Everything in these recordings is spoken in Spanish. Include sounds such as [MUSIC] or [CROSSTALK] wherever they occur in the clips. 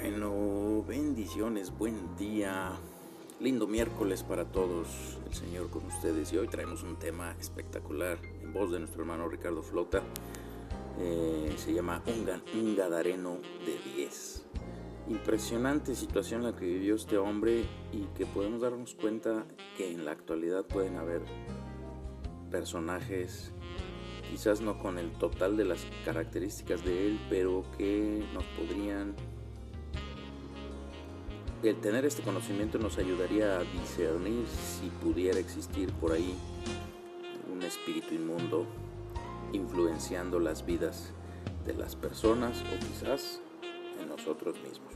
Bueno, bendiciones, buen día, lindo miércoles para todos, el Señor con ustedes. Y hoy traemos un tema espectacular en voz de nuestro hermano Ricardo Flota, eh, se llama un, Gadareno de 10. Impresionante situación la que vivió este hombre y que podemos darnos cuenta que en la actualidad pueden haber personajes quizás no con el total de las características de él, pero que nos podrían el tener este conocimiento nos ayudaría a discernir si pudiera existir por ahí un espíritu inmundo influenciando las vidas de las personas o quizás en nosotros mismos.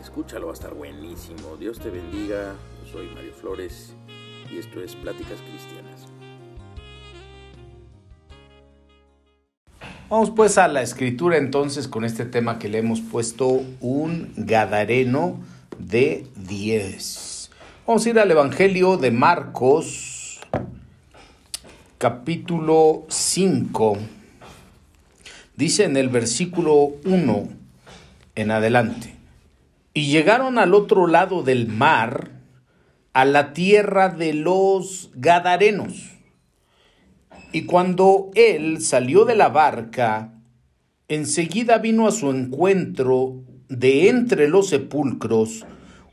escúchalo, va a estar buenísimo. Dios te bendiga. soy Mario Flores y esto es Pláticas Cristianas. Vamos pues a la escritura entonces con este tema que le hemos puesto un gadareno de 10. Vamos a ir al Evangelio de Marcos, capítulo 5. Dice en el versículo 1 en adelante. Y llegaron al otro lado del mar, a la tierra de los Gadarenos. Y cuando él salió de la barca, enseguida vino a su encuentro de entre los sepulcros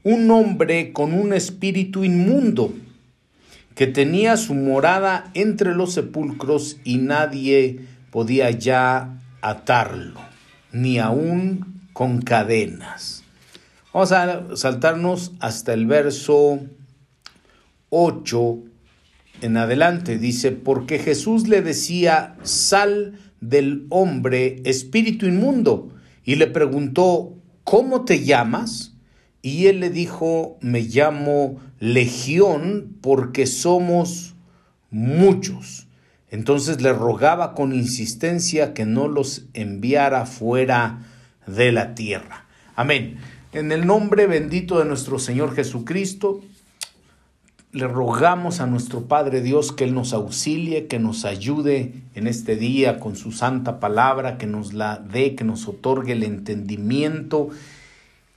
un hombre con un espíritu inmundo, que tenía su morada entre los sepulcros y nadie podía ya atarlo, ni aun con cadenas. Vamos a saltarnos hasta el verso 8 en adelante. Dice, porque Jesús le decía, sal del hombre, espíritu inmundo. Y le preguntó, ¿cómo te llamas? Y él le dijo, me llamo Legión porque somos muchos. Entonces le rogaba con insistencia que no los enviara fuera de la tierra. Amén. En el nombre bendito de nuestro Señor Jesucristo, le rogamos a nuestro Padre Dios que Él nos auxilie, que nos ayude en este día con su santa palabra, que nos la dé, que nos otorgue el entendimiento,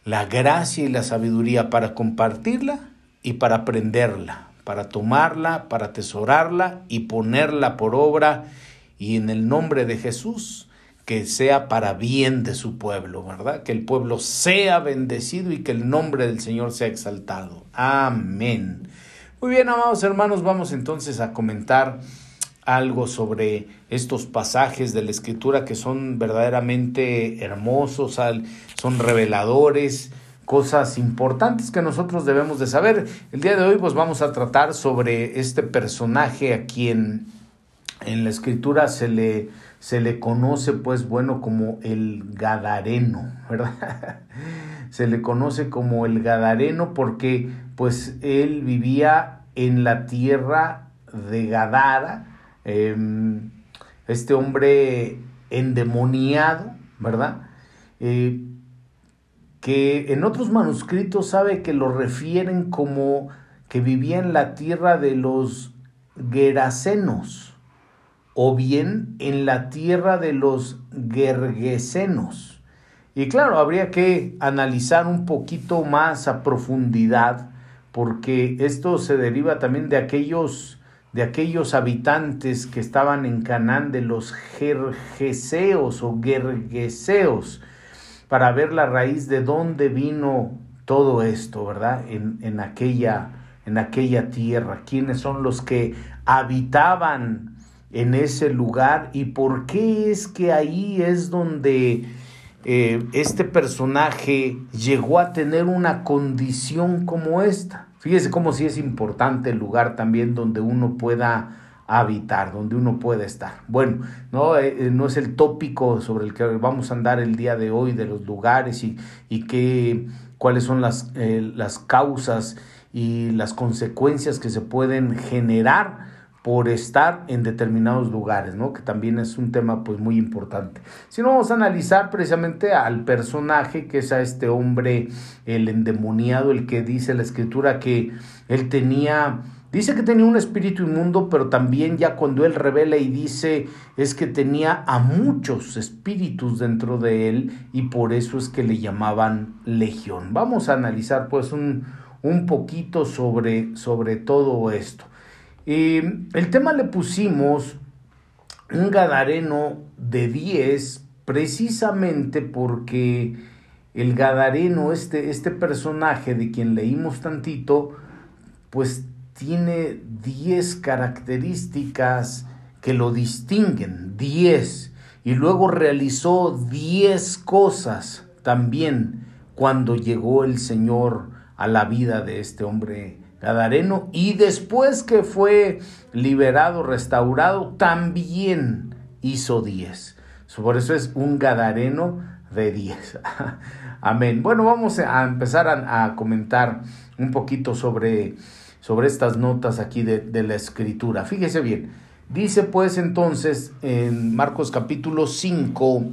la gracia y la sabiduría para compartirla y para aprenderla, para tomarla, para atesorarla y ponerla por obra y en el nombre de Jesús que sea para bien de su pueblo, ¿verdad? Que el pueblo sea bendecido y que el nombre del Señor sea exaltado. Amén. Muy bien, amados hermanos, vamos entonces a comentar algo sobre estos pasajes de la escritura que son verdaderamente hermosos, son reveladores, cosas importantes que nosotros debemos de saber. El día de hoy pues vamos a tratar sobre este personaje a quien en la escritura se le, se le conoce pues bueno como el Gadareno, ¿verdad? [LAUGHS] se le conoce como el Gadareno porque pues él vivía en la tierra de Gadara, em, este hombre endemoniado, ¿verdad? Eh, que en otros manuscritos sabe que lo refieren como que vivía en la tierra de los Gerasenos o bien en la tierra de los Gergesenos. Y claro, habría que analizar un poquito más a profundidad, porque esto se deriva también de aquellos, de aquellos habitantes que estaban en Canaán, de los jergeseos o gergeseos, para ver la raíz de dónde vino todo esto, ¿verdad? En, en, aquella, en aquella tierra, quiénes son los que habitaban en ese lugar y por qué es que ahí es donde eh, este personaje llegó a tener una condición como esta. Fíjese cómo sí es importante el lugar también donde uno pueda habitar, donde uno pueda estar. Bueno, no, eh, eh, no es el tópico sobre el que vamos a andar el día de hoy de los lugares y, y qué, cuáles son las, las causas y las consecuencias que se pueden generar por estar en determinados lugares, ¿no? Que también es un tema pues muy importante. Si no, vamos a analizar precisamente al personaje que es a este hombre, el endemoniado, el que dice la escritura que él tenía Dice que tenía un espíritu inmundo, pero también ya cuando él revela y dice es que tenía a muchos espíritus dentro de él y por eso es que le llamaban legión. Vamos a analizar pues un, un poquito sobre, sobre todo esto. El tema le pusimos un gadareno de 10 precisamente porque el gadareno, este, este personaje de quien leímos tantito, pues tiene 10 características que lo distinguen, 10, y luego realizó 10 cosas también cuando llegó el Señor a la vida de este hombre gadareno y después que fue liberado, restaurado, también hizo 10. Por eso es un gadareno de 10. [LAUGHS] Amén. Bueno, vamos a empezar a, a comentar un poquito sobre sobre estas notas aquí de, la escritura. Fíjese bien, dice pues entonces en Marcos capítulo 5,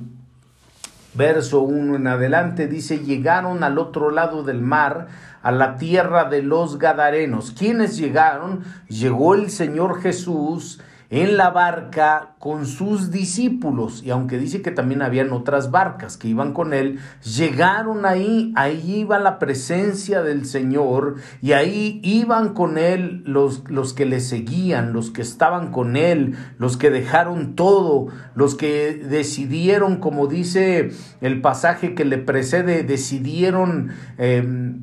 verso 1 en adelante, dice, llegaron al otro lado del mar, a la tierra de los Gadarenos. ¿Quiénes llegaron? Llegó el Señor Jesús en la barca con sus discípulos. Y aunque dice que también habían otras barcas que iban con él, llegaron ahí, ahí iba la presencia del Señor y ahí iban con él los, los que le seguían, los que estaban con él, los que dejaron todo, los que decidieron, como dice el pasaje que le precede, decidieron em,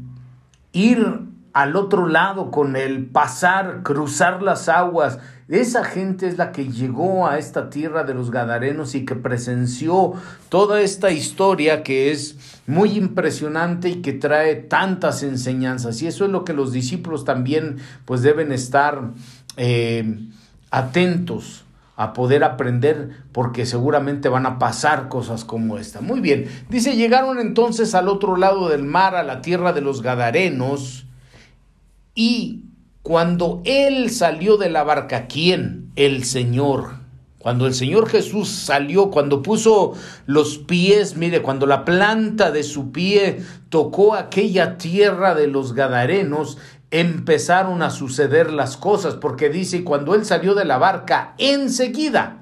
ir al otro lado con él, pasar, cruzar las aguas esa gente es la que llegó a esta tierra de los Gadarenos y que presenció toda esta historia que es muy impresionante y que trae tantas enseñanzas. Y eso es lo que los discípulos también pues deben estar eh, atentos a poder aprender porque seguramente van a pasar cosas como esta. Muy bien, dice, llegaron entonces al otro lado del mar, a la tierra de los Gadarenos, y cuando Él salió de la barca, ¿quién? El Señor. Cuando el Señor Jesús salió, cuando puso los pies, mire, cuando la planta de su pie tocó aquella tierra de los Gadarenos, empezaron a suceder las cosas, porque dice, cuando Él salió de la barca, enseguida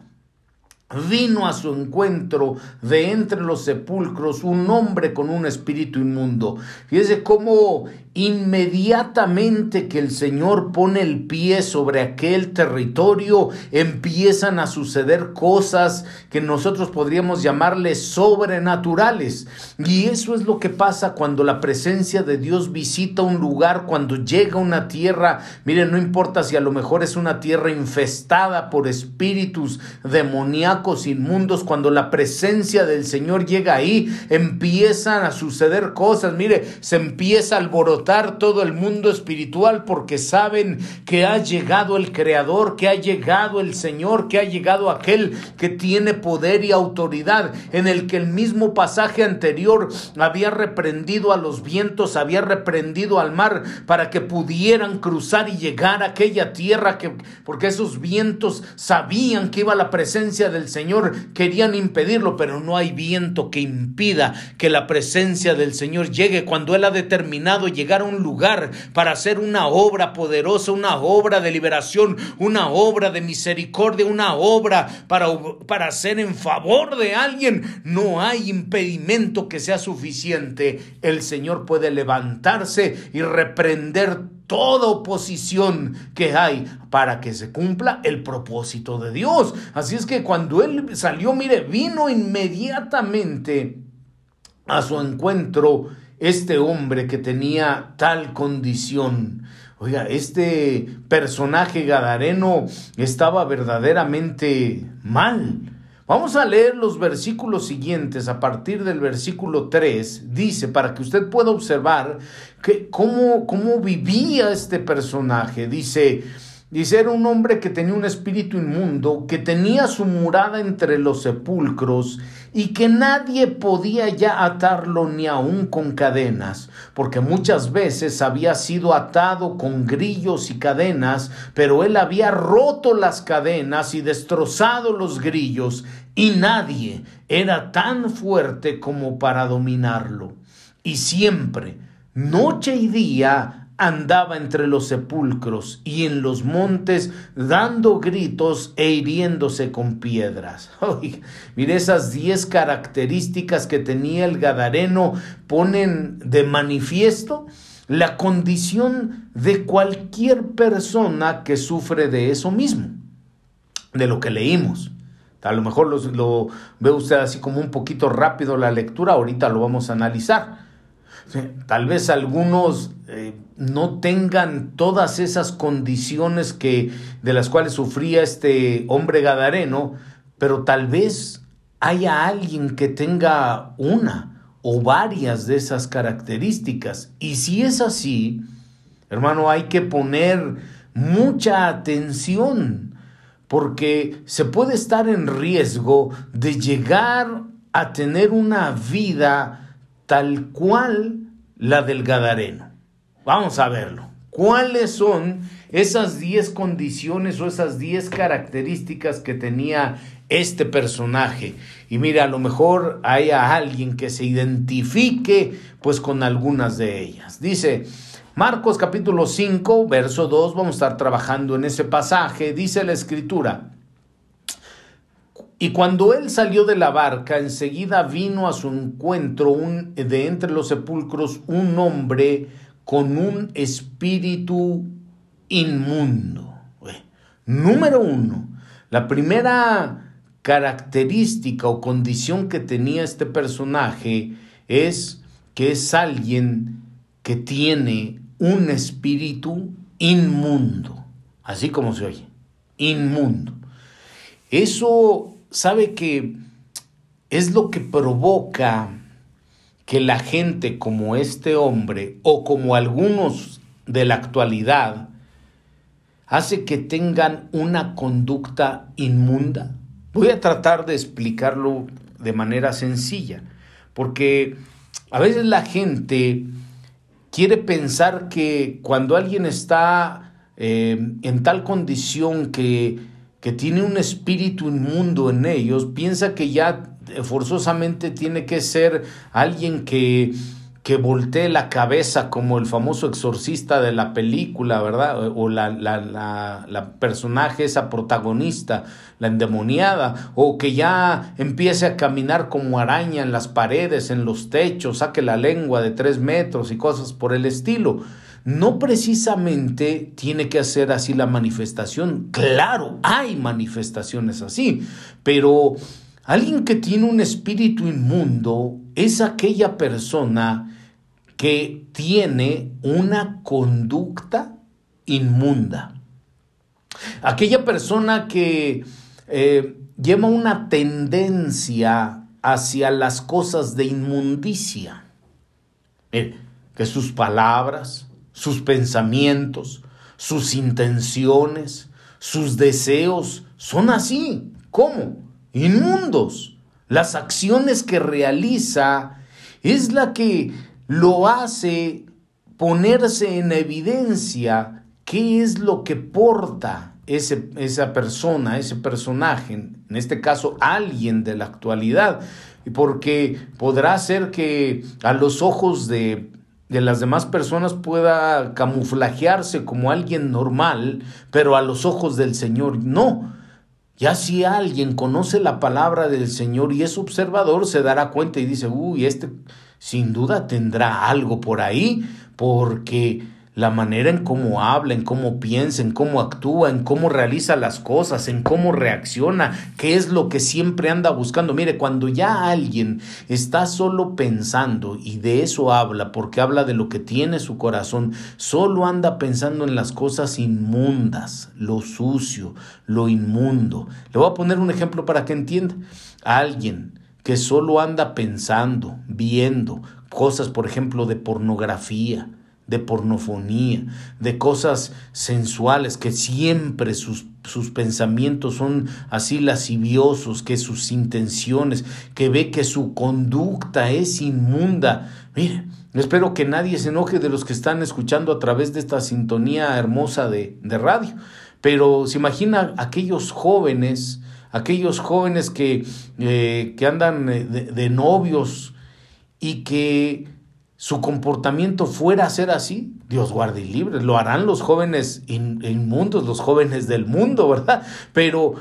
vino a su encuentro de entre los sepulcros un hombre con un espíritu inmundo. Fíjese cómo inmediatamente que el Señor pone el pie sobre aquel territorio, empiezan a suceder cosas que nosotros podríamos llamarles sobrenaturales. Y eso es lo que pasa cuando la presencia de Dios visita un lugar, cuando llega una tierra. Miren, no importa si a lo mejor es una tierra infestada por espíritus demoníacos inmundos, cuando la presencia del Señor llega ahí, empiezan a suceder cosas. Mire, se empieza a alborotar todo el mundo espiritual porque saben que ha llegado el Creador, que ha llegado el Señor, que ha llegado aquel que tiene poder y autoridad, en el que el mismo pasaje anterior había reprendido a los vientos, había reprendido al mar para que pudieran cruzar y llegar a aquella tierra que porque esos vientos sabían que iba la presencia del Señor, querían impedirlo, pero no hay viento que impida que la presencia del Señor llegue cuando él ha determinado llegar un lugar para hacer una obra poderosa, una obra de liberación, una obra de misericordia, una obra para, para hacer en favor de alguien, no hay impedimento que sea suficiente. El Señor puede levantarse y reprender toda oposición que hay para que se cumpla el propósito de Dios. Así es que cuando él salió, mire, vino inmediatamente a su encuentro este hombre que tenía tal condición. Oiga, este personaje gadareno estaba verdaderamente mal. Vamos a leer los versículos siguientes a partir del versículo 3. Dice, para que usted pueda observar que cómo, cómo vivía este personaje. Dice, Dice, era un hombre que tenía un espíritu inmundo, que tenía su morada entre los sepulcros y que nadie podía ya atarlo ni aun con cadenas, porque muchas veces había sido atado con grillos y cadenas, pero él había roto las cadenas y destrozado los grillos, y nadie era tan fuerte como para dominarlo. Y siempre, noche y día, andaba entre los sepulcros y en los montes dando gritos e hiriéndose con piedras. [LAUGHS] mire, esas diez características que tenía el Gadareno ponen de manifiesto la condición de cualquier persona que sufre de eso mismo, de lo que leímos. A lo mejor lo, ve usted así como un poquito rápido la lectura, ahorita lo vamos a analizar. Tal vez algunos eh, no tengan todas esas condiciones que, de las cuales sufría este hombre gadareno, pero tal vez haya alguien que tenga una o varias de esas características. Y si es así, hermano, hay que poner mucha atención porque se puede estar en riesgo de llegar a tener una vida tal cual la del Gadareno. Vamos a verlo. ¿Cuáles son esas 10 condiciones o esas 10 características que tenía este personaje? Y mira, a lo mejor hay alguien que se identifique pues con algunas de ellas. Dice, Marcos capítulo 5, verso 2, vamos a estar trabajando en ese pasaje, dice la escritura. Y cuando él salió de la barca, enseguida vino a su encuentro un, de entre los sepulcros un hombre con un espíritu inmundo. Número uno, la primera característica o condición que tenía este personaje es que es alguien que tiene un espíritu inmundo, así como se oye, inmundo. Eso sabe que es lo que provoca que la gente como este hombre o como algunos de la actualidad hace que tengan una conducta inmunda. Voy a tratar de explicarlo de manera sencilla, porque a veces la gente quiere pensar que cuando alguien está eh, en tal condición que, que tiene un espíritu inmundo en ellos, piensa que ya forzosamente tiene que ser alguien que, que voltee la cabeza como el famoso exorcista de la película, ¿verdad? O la, la, la, la, personaje, esa protagonista, la endemoniada, o que ya empiece a caminar como araña en las paredes, en los techos, saque la lengua de tres metros y cosas por el estilo. No precisamente tiene que hacer así la manifestación. Claro, hay manifestaciones así, pero Alguien que tiene un espíritu inmundo es aquella persona que tiene una conducta inmunda. Aquella persona que eh, lleva una tendencia hacia las cosas de inmundicia. que sus palabras, sus pensamientos, sus intenciones, sus deseos son así. ¿Cómo? inmundos. Las acciones que realiza es la que lo hace ponerse en evidencia qué es lo que porta ese, esa persona, ese personaje, en este caso alguien de la actualidad, porque podrá ser que a los ojos de, de las demás personas pueda camuflajearse como alguien normal, pero a los ojos del Señor no. Ya si alguien conoce la palabra del Señor y es observador, se dará cuenta y dice, uy, este sin duda tendrá algo por ahí, porque la manera en cómo habla, en cómo piensa, en cómo actúa, en cómo realiza las cosas, en cómo reacciona, qué es lo que siempre anda buscando. Mire, cuando ya alguien está solo pensando y de eso habla, porque habla de lo que tiene su corazón, solo anda pensando en las cosas inmundas, lo sucio, lo inmundo. Le voy a poner un ejemplo para que entienda. Alguien que solo anda pensando, viendo cosas, por ejemplo, de pornografía, de pornofonía, de cosas sensuales, que siempre sus, sus, pensamientos son así lasciviosos, que sus intenciones, que ve que su conducta es inmunda. Mire, espero que nadie se enoje de los que están escuchando a través de esta sintonía hermosa de, de radio, pero se imagina aquellos jóvenes, aquellos jóvenes que, eh, que andan eh, de novios y que su comportamiento fuera a ser así, Dios guarde y libre. Lo harán los jóvenes inmundos, los jóvenes del mundo, [LAUGHS] ¿verdad? Pero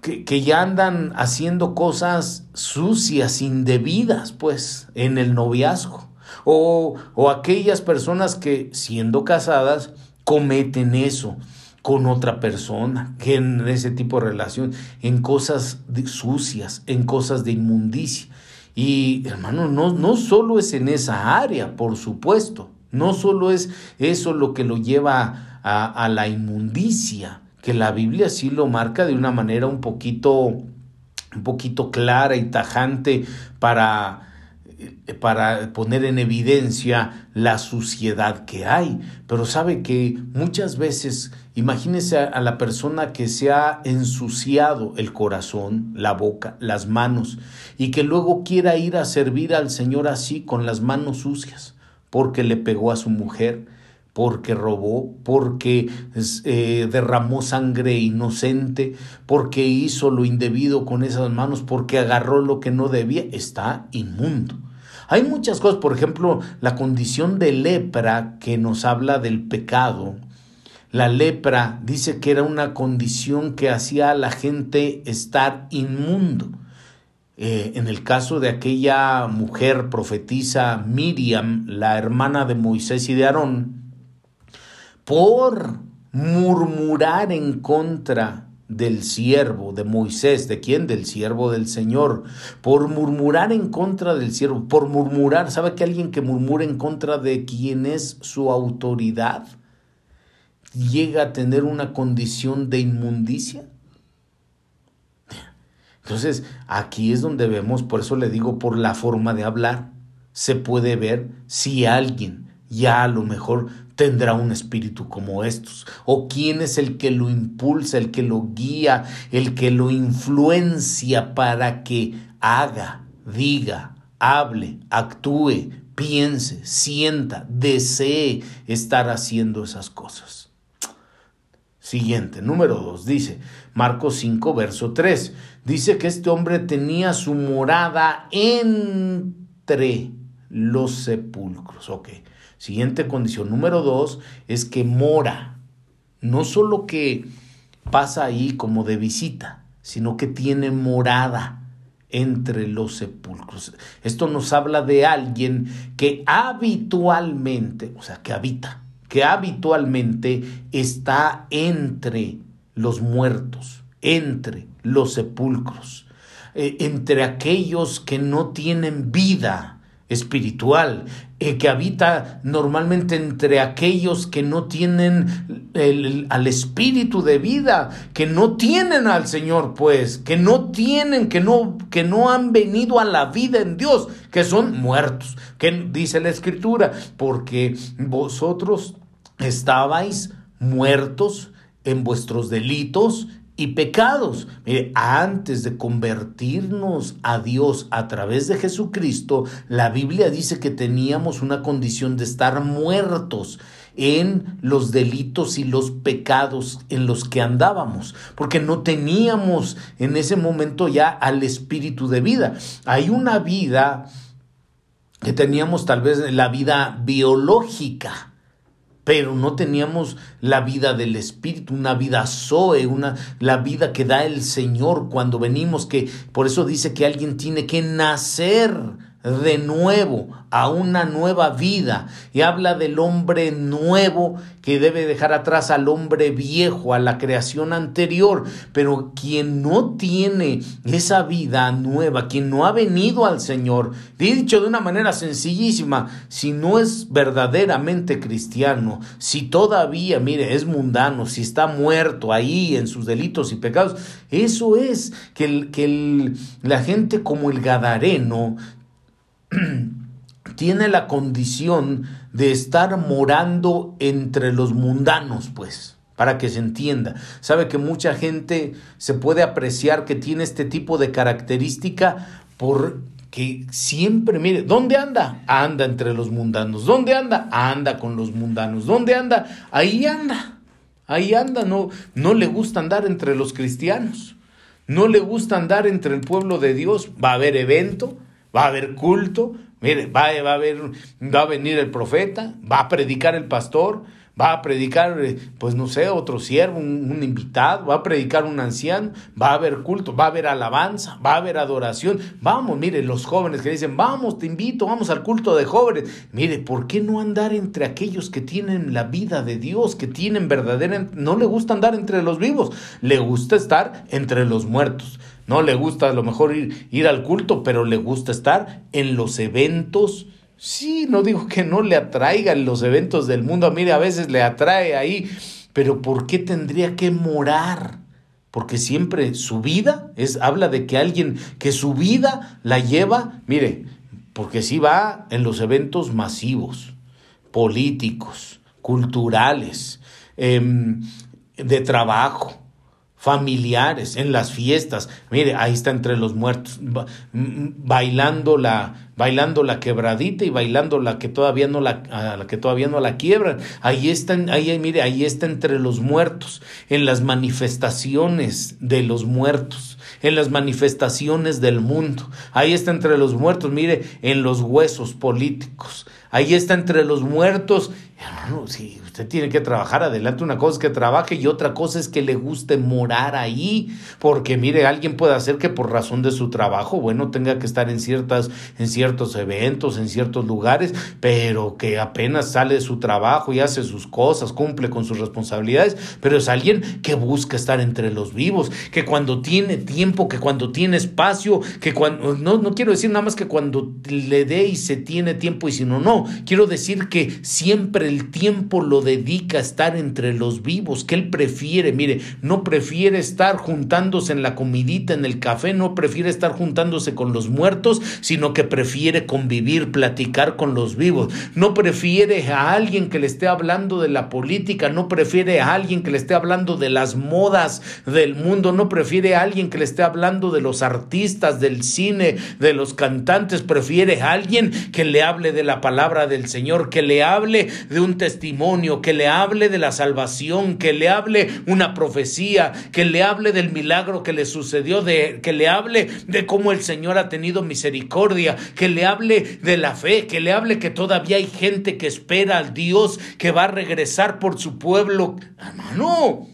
que, que, ya andan haciendo cosas sucias, indebidas, pues, en el noviazgo. O, o aquellas personas que, siendo casadas, cometen eso con otra persona, que en ese tipo de relación, en cosas sucias, en cosas de inmundicia. Y hermano, no, no solo es en esa área, por supuesto, no solo es eso lo que lo lleva a, a la inmundicia, que la Biblia sí lo marca de una manera un poquito, un poquito clara y tajante para para poner en evidencia la suciedad que hay. Pero sabe que muchas veces, imagínese a, la persona que se ha ensuciado el corazón, la boca, las manos, y que luego quiera ir a servir al Señor así, con las manos sucias, porque le pegó a su mujer, porque robó, porque eh, derramó sangre inocente, porque hizo lo indebido con esas manos, porque agarró lo que no debía, está inmundo. Hay muchas cosas, por ejemplo, la condición de lepra que nos habla del pecado. La lepra dice que era una condición que hacía a la gente estar inmundo. Eh, en el caso de aquella mujer profetisa Miriam, la hermana de Moisés y de Aarón, por murmurar en contra del siervo de Moisés, ¿de quién? Del siervo del Señor, por murmurar en contra del siervo, por murmurar, ¿sabe que alguien que murmura en contra de quien es su autoridad llega a tener una condición de inmundicia? Entonces, aquí es donde vemos, por eso le digo, por la forma de hablar, se puede ver si alguien ya a lo mejor tendrá un espíritu como estos? ¿O quién es el que lo impulsa, el que lo guía, el que lo influencia para que haga, diga, hable, actúe, piense, sienta, desee estar haciendo esas cosas? Siguiente, número dos, dice Marcos 5, verso 3. Dice que este hombre tenía su morada entre los sepulcros. Ok. Siguiente condición, número dos, es que mora. No solo que pasa ahí como de visita, sino que tiene morada entre los sepulcros. Esto nos habla de alguien que habitualmente, o sea, que habita, que habitualmente está entre los muertos, entre los sepulcros, eh, entre aquellos que no tienen vida espiritual, eh, que habita normalmente entre aquellos que no tienen el, al espíritu de vida, que no tienen al Señor, pues, que no tienen, que no, que no han venido a la vida en Dios, que son muertos, que dice la Escritura, porque vosotros estabais muertos en vuestros delitos y pecados. Mire, antes de convertirnos a Dios a través de Jesucristo, la Biblia dice que teníamos una condición de estar muertos en los delitos y los pecados en los que andábamos, porque no teníamos en ese momento ya al espíritu de vida. Hay una vida que teníamos tal vez la vida biológica, pero no teníamos la vida del Espíritu, una vida Zoe, una, la vida que da el Señor cuando venimos, que por eso dice que alguien tiene que nacer de nuevo a una nueva vida. Y habla del hombre nuevo que debe dejar atrás al hombre viejo, a la creación anterior, pero quien no tiene esa vida nueva, quien no ha venido al Señor, dicho de una manera sencillísima, si no es verdaderamente cristiano, si todavía, mire, es mundano, si está muerto ahí en sus delitos y pecados, eso es que, que la gente como el Gadareno [CLEARS THROAT] tiene la condición de estar morando entre los mundanos, pues, para que se entienda. Sabe que mucha gente se puede apreciar que tiene este tipo de característica porque siempre, mire, ¿dónde anda? Anda entre los mundanos. ¿Dónde anda? Anda con los mundanos. ¿Dónde anda? Ahí anda. Ahí anda, no, no le gusta andar entre los cristianos. No le gusta andar entre el pueblo de Dios. Va a haber evento, va a haber culto, mire, va, va, a haber, va a venir el profeta, va a predicar el pastor, va a predicar, eh, pues no sé, otro siervo, un, invitado, va a predicar un anciano, va a haber culto, va a haber alabanza, va a haber adoración. Vamos, mire, los jóvenes que dicen, vamos, te invito, vamos al culto de jóvenes. Mire, ¿por qué no andar entre aquellos que tienen la vida de Dios, que tienen verdadera... No le gusta andar entre los vivos, le gusta estar entre los muertos. No le gusta a lo mejor ir, ir al culto, pero le gusta estar en los eventos Sí, no digo que no le atraigan los eventos del mundo. Mire, a veces le atrae ahí, pero ¿por qué tendría que morar? Porque siempre su vida es, habla de que alguien que su vida la lleva, mire, porque sí va en los eventos masivos, políticos, culturales, em, de trabajo, familiares, en las fiestas. Mire, ahí está entre los muertos, bailando la, bailando la quebradita y bailando la que todavía no la, que todavía no la quiebran. Ahí están, ahí, mire, ahí está entre los muertos, en las manifestaciones de los muertos, en las manifestaciones del mundo. Ahí está entre los muertos, mire, en los huesos políticos. Ahí está entre los muertos. Hermano, sí, Usted tiene que trabajar adelante. Una cosa es que trabaje y otra cosa es que le guste morar ahí. Porque mire, alguien puede hacer que por razón de su trabajo, bueno, tenga que estar en ciertas, en ciertos eventos, en ciertos lugares, pero que apenas sale de su trabajo y hace sus cosas, cumple con sus responsabilidades. Pero es alguien que busca estar entre los vivos, que cuando tiene tiempo, que cuando tiene espacio, que cuando, no, no quiero decir nada más que cuando le dé y se tiene tiempo y si no, no. Quiero decir que siempre el tiempo lo dedica a estar entre los vivos, que él prefiere, mire, no prefiere estar juntándose en la comidita, en el café, no prefiere estar juntándose con los muertos, sino que prefiere convivir, platicar con los vivos. No prefiere a alguien que le esté hablando de la política, no prefiere a alguien que le esté hablando de las modas del mundo, no prefiere a alguien que le esté hablando de los artistas, del cine, de los cantantes, prefiere a alguien que le hable de la palabra del Señor, que le hable de un testimonio, que le hable de la salvación, que le hable una profecía, que le hable del milagro que le sucedió, de, que le hable de cómo el Señor ha tenido misericordia, que le hable de la fe, que le hable que todavía hay gente que espera al Dios que va a regresar por su pueblo. Hermano,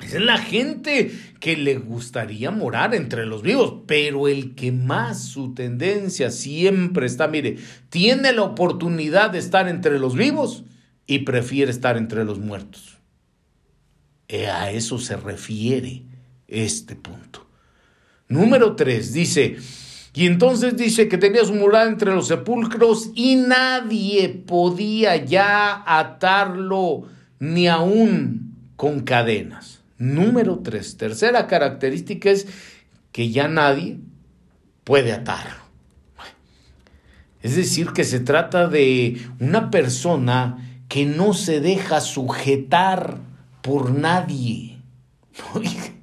es la gente que le gustaría morar entre los vivos, pero el que más su tendencia siempre está, mire, tiene la oportunidad de estar entre los vivos, y prefiere estar entre los muertos. E a eso se refiere este punto. Número 3 dice, y entonces dice que tenía su morada entre los sepulcros y nadie podía ya atarlo ni aún con cadenas. Número 3, tercera característica es que ya nadie puede atarlo. Es decir, que se trata de una persona que no se deja sujetar por nadie. [LAUGHS]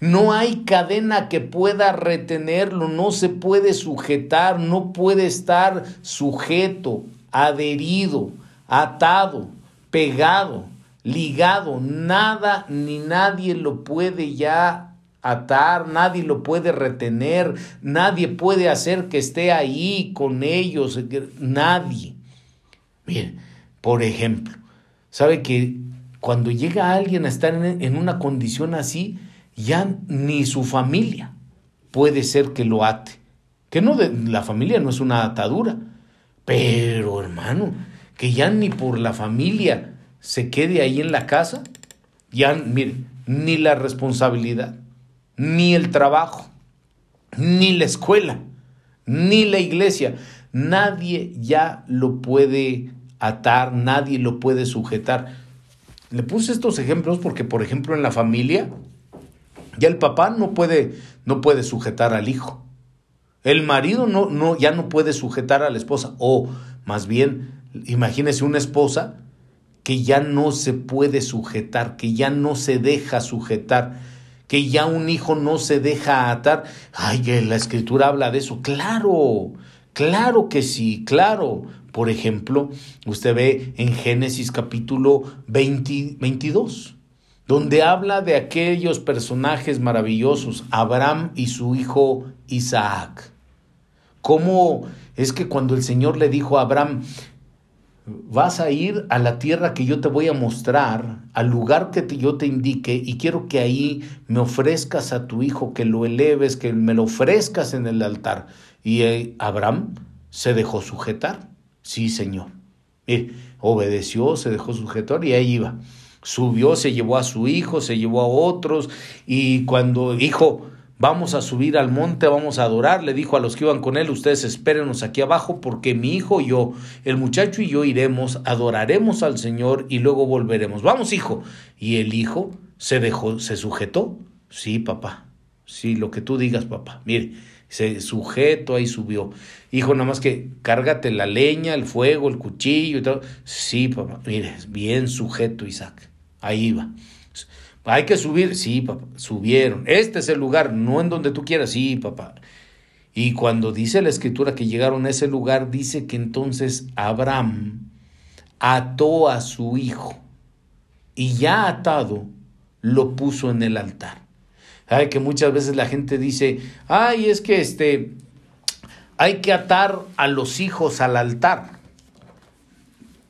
No hay cadena que pueda retenerlo, no se puede sujetar, no puede estar sujeto, adherido, atado, pegado, ligado. Nada ni nadie lo puede ya atar, nadie lo puede retener, nadie puede hacer que esté ahí con ellos, nadie. Miren, por ejemplo, sabe que cuando llega alguien a estar en, una condición así, ya ni su familia puede ser que lo ate. Que no, la familia no es una atadura, pero hermano, que ya ni por la familia se quede ahí en la casa, ya, mire, ni la responsabilidad, ni el trabajo, ni la escuela, ni la iglesia, nadie ya lo puede atar, nadie lo puede sujetar. Le puse estos ejemplos porque, por ejemplo, en la familia, ya el papá no puede, no puede sujetar al hijo. El marido no, no, ya no puede sujetar a la esposa. O más bien, imagínese una esposa que ya no se puede sujetar, que ya no se deja sujetar, que ya un hijo no se deja atar. Ay, la escritura habla de eso. Claro, claro que sí, claro. Por ejemplo, usted ve en Génesis capítulo 22, donde habla de aquellos personajes maravillosos, Abraham y su hijo Isaac. cómo es que cuando el Señor le dijo a Abraham, vas a ir a la tierra que yo te voy a mostrar, al lugar que yo te indique, y quiero que ahí me ofrezcas a tu hijo, que lo eleves, que me lo ofrezcas en el altar. Y eh, Abraham se dejó sujetar. Sí, Señor. Mire, obedeció, se dejó sujetar y ahí iba. Subió, se llevó a su hijo, se llevó a otros, y cuando, hijo, Vamos a subir al monte, vamos a adorar. Le dijo a los que iban con él, ustedes espérenos aquí abajo porque mi hijo y yo, el muchacho y yo iremos, adoraremos al Señor y luego volveremos. Vamos, hijo. Y el hijo se dejó, se sujetó. Sí, papá. Sí, lo que tú digas, papá. Mire, se sujeto, ahí subió. Hijo, nada más que cárgate la leña, el fuego, el cuchillo y todo. Sí, papá. Mire, bien sujeto, Isaac. Ahí va. Hay que subir, sí, papá, subieron. Este es el lugar, no en donde tú quieras, sí, papá. Y cuando dice la escritura que llegaron a ese lugar, dice que entonces Abraham ató a su hijo y ya atado lo puso en el altar. Ay, que muchas veces la gente dice, ay, es que este, hay que atar a los hijos al altar.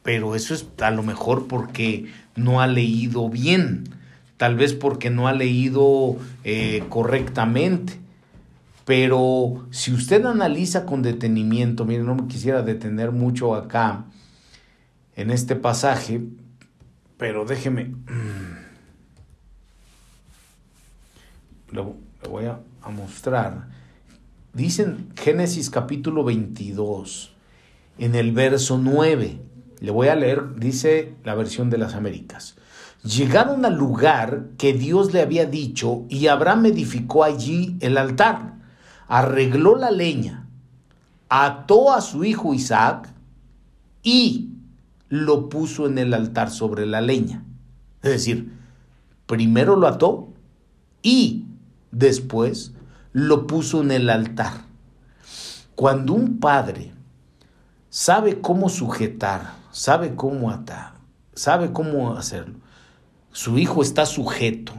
Pero eso es a lo mejor porque no ha leído bien tal vez porque no ha leído eh, correctamente. Pero si usted analiza con detenimiento, mire, no me quisiera detener mucho acá en este pasaje, pero déjeme, mm, lo, voy a, a mostrar. Dicen Génesis capítulo 22, en el verso 9, le voy a leer, dice la versión de las Américas. Llegaron al lugar que Dios le había dicho y Abraham edificó allí el altar, arregló la leña, ató a su hijo Isaac y lo puso en el altar sobre la leña. Es decir, primero lo ató y después lo puso en el altar. Cuando un padre sabe cómo sujetar, sabe cómo atar, sabe cómo hacerlo, su hijo está sujeto,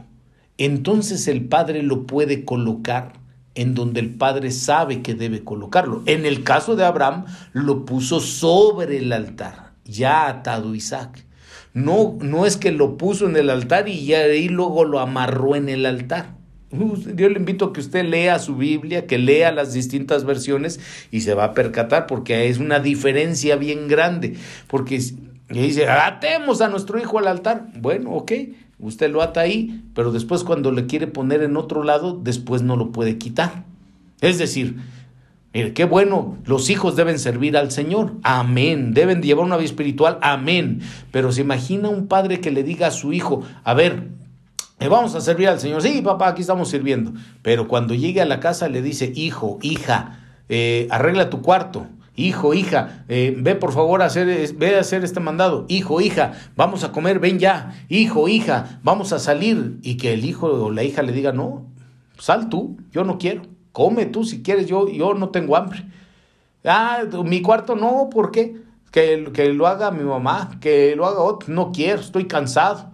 entonces el padre lo puede colocar en donde el padre sabe que debe colocarlo. En el caso de Abraham, lo puso sobre el altar, ya atado Isaac. No, no es que lo puso en el altar y ya ahí luego lo amarró en el altar. Yo le invito a que usted lea su Biblia, que lea las distintas versiones y se va a percatar porque es una diferencia bien grande. Porque y dice, atemos a nuestro hijo al altar. Bueno, ok, usted lo ata ahí, pero después cuando le quiere poner en otro lado, después no lo puede quitar. Es decir, mire, qué bueno, los hijos deben servir al Señor. Amén. Deben llevar una vida espiritual. Amén. Pero se imagina un padre que le diga a su hijo, a ver, vamos a servir al Señor. Sí, papá, aquí estamos sirviendo. Pero cuando llegue a la casa le dice, hijo, hija, eh, arregla tu cuarto hijo, hija, eh, ve por favor a hacer, ve a hacer este mandado, hijo, hija, vamos a comer, ven ya, hijo, hija, vamos a salir, y que el hijo o la hija le diga, no, sal tú, yo no quiero, come tú si quieres, yo, yo no tengo hambre. Ah, mi cuarto no, ¿por qué? Que, que lo haga mi mamá, que lo haga otro, no quiero, estoy cansado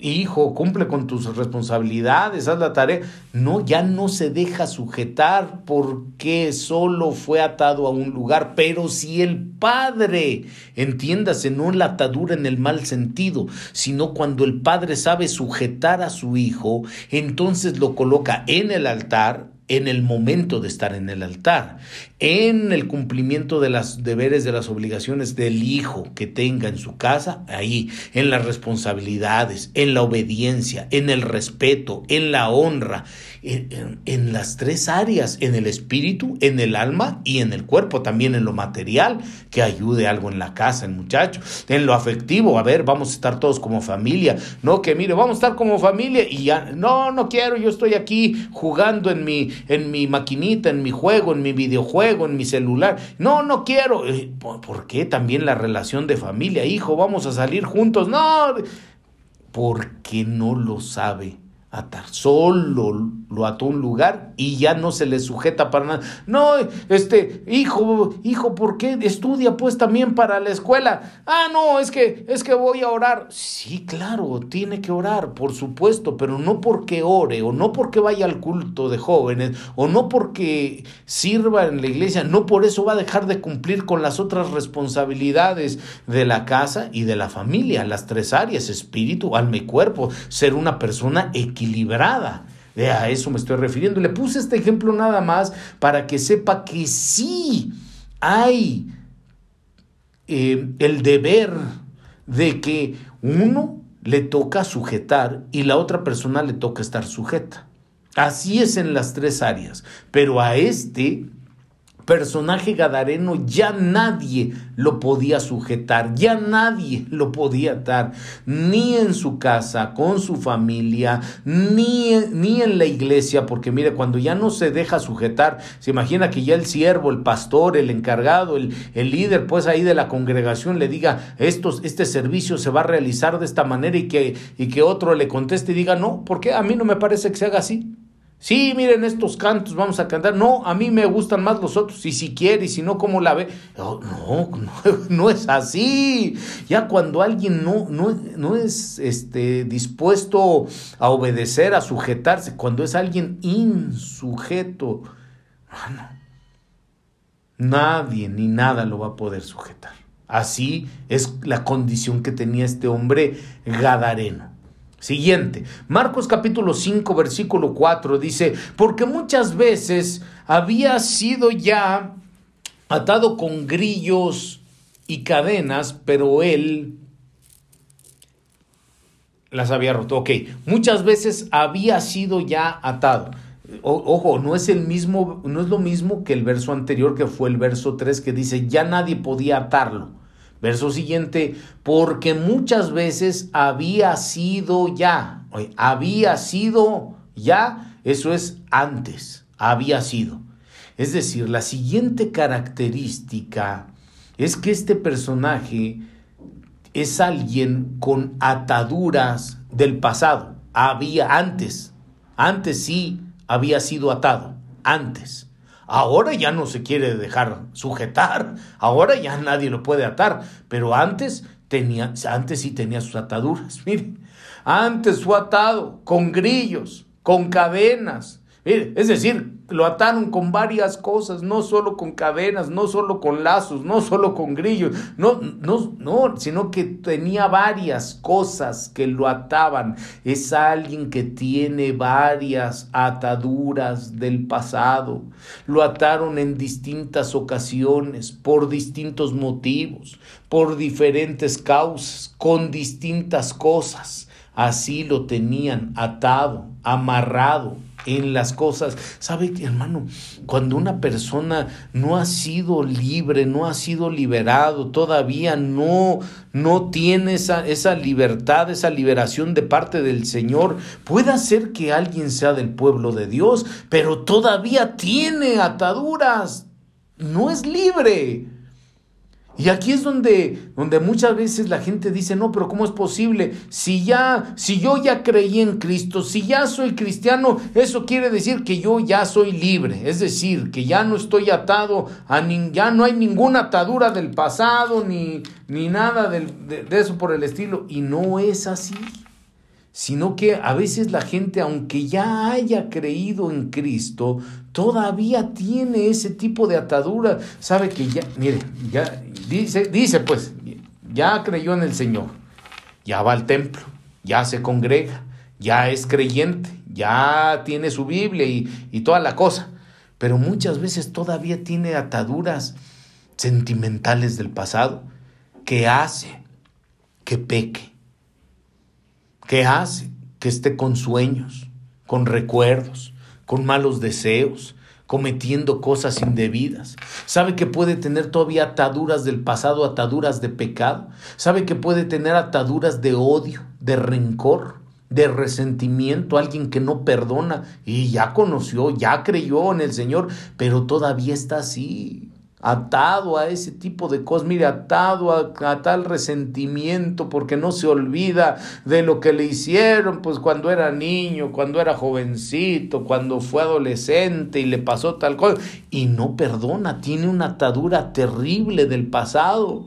hijo, cumple con tus responsabilidades, haz la tarea. No, ya no se deja sujetar porque solo fue atado a un lugar. Pero si el padre, entiéndase, no la atadura en el mal sentido, sino cuando el padre sabe sujetar a su hijo, entonces lo coloca en el altar en el momento de estar en el altar, en el cumplimiento de los deberes, de las obligaciones del hijo que tenga en su casa, ahí, en las responsabilidades, en la obediencia, en el respeto, en la honra, en, las tres áreas, en el espíritu, en el alma y en el cuerpo, también en lo material, que ayude algo en la casa, el muchacho, en lo afectivo, a ver, vamos a estar todos como familia, no que mire, vamos a estar como familia y ya, no, no quiero, yo estoy aquí jugando en mi, en mi maquinita, en mi juego, en mi videojuego, en mi celular, no, no quiero, eh, ¿por qué también la relación de familia, hijo, vamos a salir juntos, no, porque no lo sabe atar, solo lo ató a un lugar y ya no se le sujeta para nada. No, este, hijo, hijo, ¿por qué estudia pues también para la escuela? Ah, no, es que, es que voy a orar. Sí, claro, tiene que orar, por supuesto, pero no porque ore o no porque vaya al culto de jóvenes o no porque sirva en la iglesia, no por eso va a dejar de cumplir con las otras responsabilidades de la casa y de la familia, las tres áreas, espíritu, alma y cuerpo, ser una persona equilibrada. A eso me estoy refiriendo. Le puse este ejemplo nada más para que sepa que sí hay eh, el deber de que uno le toca sujetar y la otra persona le toca estar sujeta. Así es en las tres áreas. Pero a este personaje gadareno ya nadie lo podía sujetar, ya nadie lo podía atar, ni en su casa, con su familia, ni, ni en la iglesia, porque mire, cuando ya no se deja sujetar, se imagina que ya el siervo, el pastor, el encargado, el, el líder, pues ahí de la congregación le diga, estos, este servicio se va a realizar de esta manera y que, y que otro le conteste y diga, no, porque a mí no me parece que se haga así. Sí, miren estos cantos, vamos a cantar. No, a mí me gustan más los otros, y si quiere, y si no, ¿cómo la ve? No, no, [LAUGHS] es así. Ya cuando alguien no, no, no es este, dispuesto a obedecer, a sujetarse, cuando es alguien insujeto, bueno, nadie ni nada lo va a poder sujetar. Así es la condición que tenía este hombre gadareno. Siguiente, Marcos capítulo 5 versículo 4 dice, porque muchas veces había sido ya atado con grillos y cadenas, pero él las había roto. Ok, muchas veces había sido ya atado. ojo, no es el mismo, no es lo mismo que el verso anterior que fue el verso 3 que dice, ya nadie podía atarlo. Verso siguiente, porque muchas veces había sido ya, había sido ya, eso es antes, había sido. Es decir, la siguiente característica es que este personaje es alguien con ataduras del pasado. Había antes, antes sí había sido atado, antes. Ahora ya no se quiere dejar sujetar, ahora ya nadie lo puede atar, pero antes tenía, antes sí tenía sus ataduras. [LAUGHS] Mire, antes fue atado con grillos, con cadenas. Mire, es decir, lo ataron con varias cosas, no solo con cadenas, no solo con lazos, no solo con grillos, no, no, no, sino que tenía varias cosas que lo ataban. Es alguien que tiene varias ataduras del pasado. Lo ataron en distintas ocasiones, por distintos motivos, por diferentes causas, con distintas cosas. Así lo tenían atado, amarrado, en las cosas. ¿Sabe, hermano? Cuando una persona no ha sido libre, no ha sido liberado, todavía no, no tiene esa, esa libertad, esa liberación de parte del Señor, puede ser que alguien sea del pueblo de Dios, pero todavía tiene ataduras. No es libre. Y aquí es donde, donde muchas veces la gente dice, no, pero ¿cómo es posible? Si ya, si yo ya creí en Cristo, si ya soy cristiano, eso quiere decir que yo ya soy libre. Es decir, que ya no estoy atado a ni, ya no hay ninguna atadura del pasado, ni, ni nada de, de eso por el estilo. Y no es así sino que a veces la gente, aunque ya haya creído en Cristo, todavía tiene ese tipo de atadura. Sabe que ya, mire, ya dice, dice pues, ya creyó en el Señor, ya va al templo, ya se congrega, ya es creyente, ya tiene su Biblia y, y toda la cosa, pero muchas veces todavía tiene ataduras sentimentales del pasado que hace que peque ¿Qué hace? Que esté con sueños, con recuerdos, con malos deseos, cometiendo cosas indebidas. Sabe que puede tener todavía ataduras del pasado, ataduras de pecado. Sabe que puede tener ataduras de odio, de rencor, de resentimiento, alguien que no perdona y ya conoció, ya creyó en el Señor, pero todavía está así. Atado a ese tipo de cosas, mire, atado a, tal resentimiento porque no se olvida de lo que le hicieron, pues cuando era niño, cuando era jovencito, cuando fue adolescente y le pasó tal cosa, y no perdona, tiene una atadura terrible del pasado.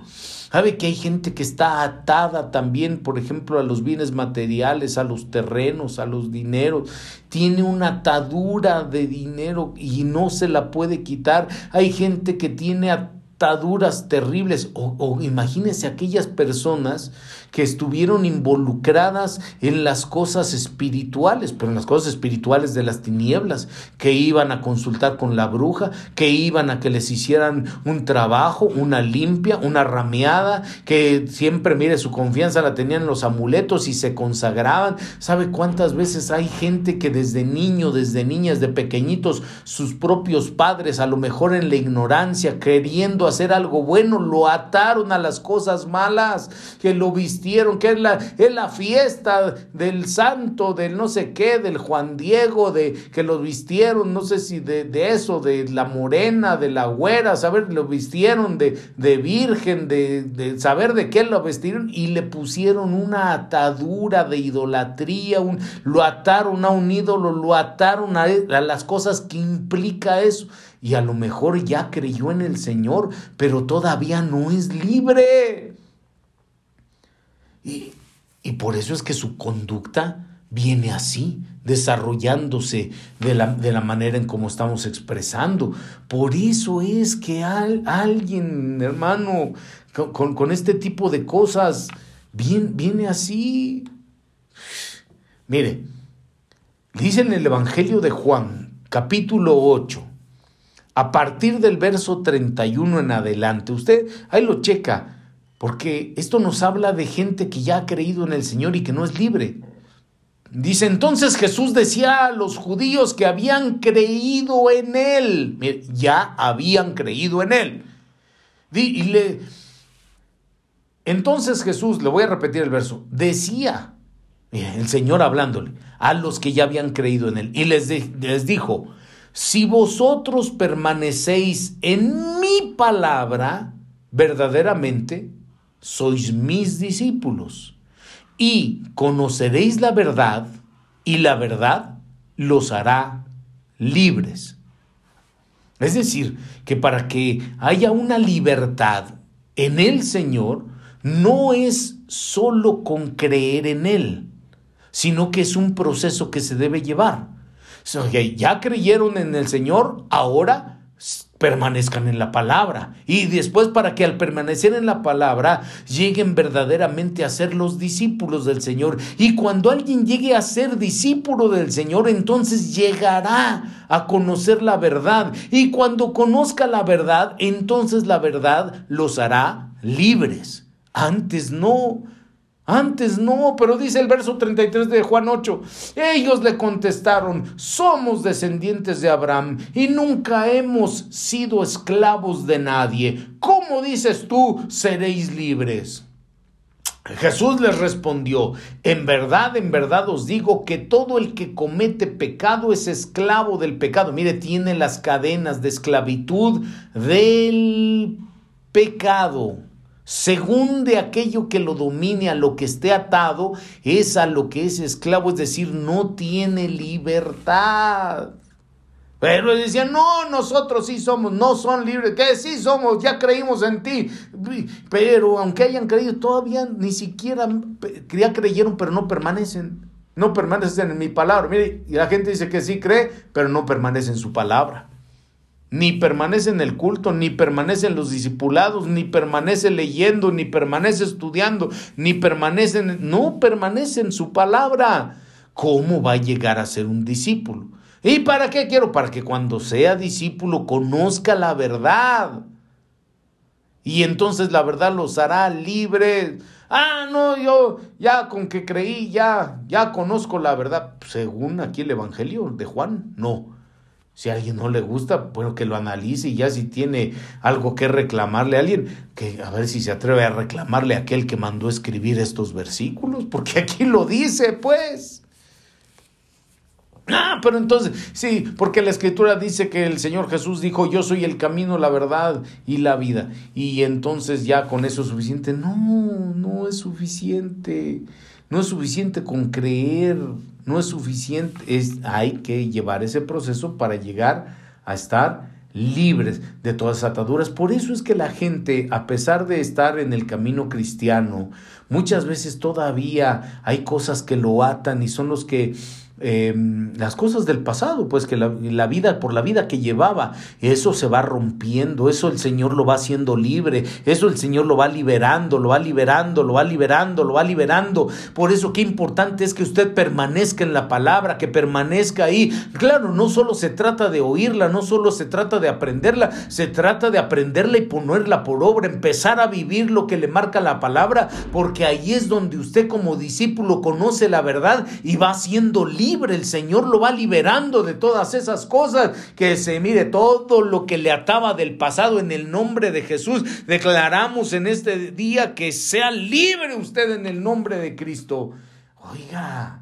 Sabe que hay gente que está atada también, por ejemplo, a los bienes materiales, a los terrenos, a los dineros. Tiene una atadura de dinero y no se la puede quitar. Hay gente que tiene ataduras terribles. O, o imagínese aquellas personas que estuvieron involucradas en las cosas espirituales, pero en las cosas espirituales de las tinieblas, que iban a consultar con la bruja, que iban a que les hicieran un trabajo, una limpia, una rameada, que siempre, mire, su confianza la tenían en los amuletos y se consagraban. ¿Sabe cuántas veces hay gente que desde niño, desde niñas, de pequeñitos, sus propios padres, a lo mejor en la ignorancia, queriendo hacer algo bueno, lo ataron a las cosas malas, que lo vistieron que es la, es la fiesta del santo, del no sé qué, del Juan Diego, de que los vistieron, no sé si de, eso, de la morena, de la güera, saber, lo vistieron de, de virgen, de, de, saber de qué lo vistieron y le pusieron una atadura de idolatría, un, lo ataron a un ídolo, lo ataron a, a las cosas que implica eso y a lo mejor ya creyó en el Señor, pero todavía no es libre. Y, por eso es que su conducta viene así, desarrollándose de la, de la manera en como estamos expresando. Por eso es que alguien, hermano, con, con, este tipo de cosas, viene, viene así. Mire, dice en el Evangelio de Juan, capítulo 8, a partir del verso 31 en adelante, usted ahí lo checa, porque esto nos habla de gente que ya ha creído en el Señor y que no es libre. Dice entonces Jesús decía a los judíos que habían creído en Él, ya habían creído en Él. Y le, entonces Jesús, le voy a repetir el verso, decía, el Señor hablándole, a los que ya habían creído en Él, y les, les dijo, si vosotros permanecéis en mi palabra, verdaderamente sois mis discípulos y conoceréis la verdad y la verdad los hará libres. Es decir, que para que haya una libertad en el Señor, no es solo con creer en Él, sino que es un proceso que se debe llevar. ya creyeron en el Señor, ahora permanezcan en la palabra. Y después para que al permanecer en la palabra lleguen verdaderamente a ser los discípulos del Señor. Y cuando alguien llegue a ser discípulo del Señor, entonces llegará a conocer la verdad. Y cuando conozca la verdad, entonces la verdad los hará libres. Antes no. Antes no, pero dice el verso 33 de Juan 8, ellos le contestaron, somos descendientes de Abraham y nunca hemos sido esclavos de nadie. ¿Cómo dices tú, seréis libres? Jesús les respondió, en verdad, en verdad os digo que todo el que comete pecado es esclavo del pecado. Mire, tiene las cadenas de esclavitud del pecado según de aquello que lo domine, a lo que esté atado, es a lo que es esclavo, es decir, no tiene libertad. Pero decían, no, nosotros sí somos, no son libres, que sí somos, ya creímos en ti. Pero aunque hayan creído, todavía ni siquiera, ya creyeron, pero no permanecen. No permanecen en mi palabra. Mire, y la gente dice que sí cree, pero no permanece en su palabra ni permanece en el culto, ni permanece en los discipulados, ni permanece leyendo, ni permanece estudiando, ni permanece, en, no permanece en su palabra. ¿Cómo va a llegar a ser un discípulo? ¿Y para qué quiero? Para que cuando sea discípulo conozca la verdad. Y entonces la verdad los hará libres. Ah, no, yo ya con que creí, ya, ya conozco la verdad. Según aquí el Evangelio de Juan, no. Si a alguien no le gusta, bueno, que lo analice y ya si tiene algo que reclamarle a alguien, que a ver si se atreve a reclamarle a aquel que mandó escribir estos versículos, porque aquí lo dice, pues. Ah, pero entonces, sí, porque la escritura dice que el Señor Jesús dijo, yo soy el camino, la verdad y la vida. Y entonces ya con eso es suficiente. No, no es suficiente. No es suficiente con creer, no es suficiente. Es, hay que llevar ese proceso para llegar a estar libres de todas las ataduras. Por eso es que la gente, a pesar de estar en el camino cristiano, muchas veces todavía hay cosas que lo atan y son los que Em, las cosas del pasado, pues que la, vida, por la vida que llevaba, eso se va rompiendo, eso el Señor lo va haciendo libre, eso el Señor lo va liberando, lo va liberando, lo va liberando, lo va liberando. Por eso qué importante es que usted permanezca en la palabra, que permanezca ahí. Claro, no solo se trata de oírla, no solo se trata de aprenderla, se trata de aprenderla y ponerla por obra, empezar a vivir lo que le marca la palabra, porque ahí es donde usted como discípulo conoce la verdad y va siendo libre el Señor lo va liberando de todas esas cosas. Que se mire todo lo que le ataba del pasado en el nombre de Jesús. Declaramos en este día que sea libre usted en el nombre de Cristo. Oiga.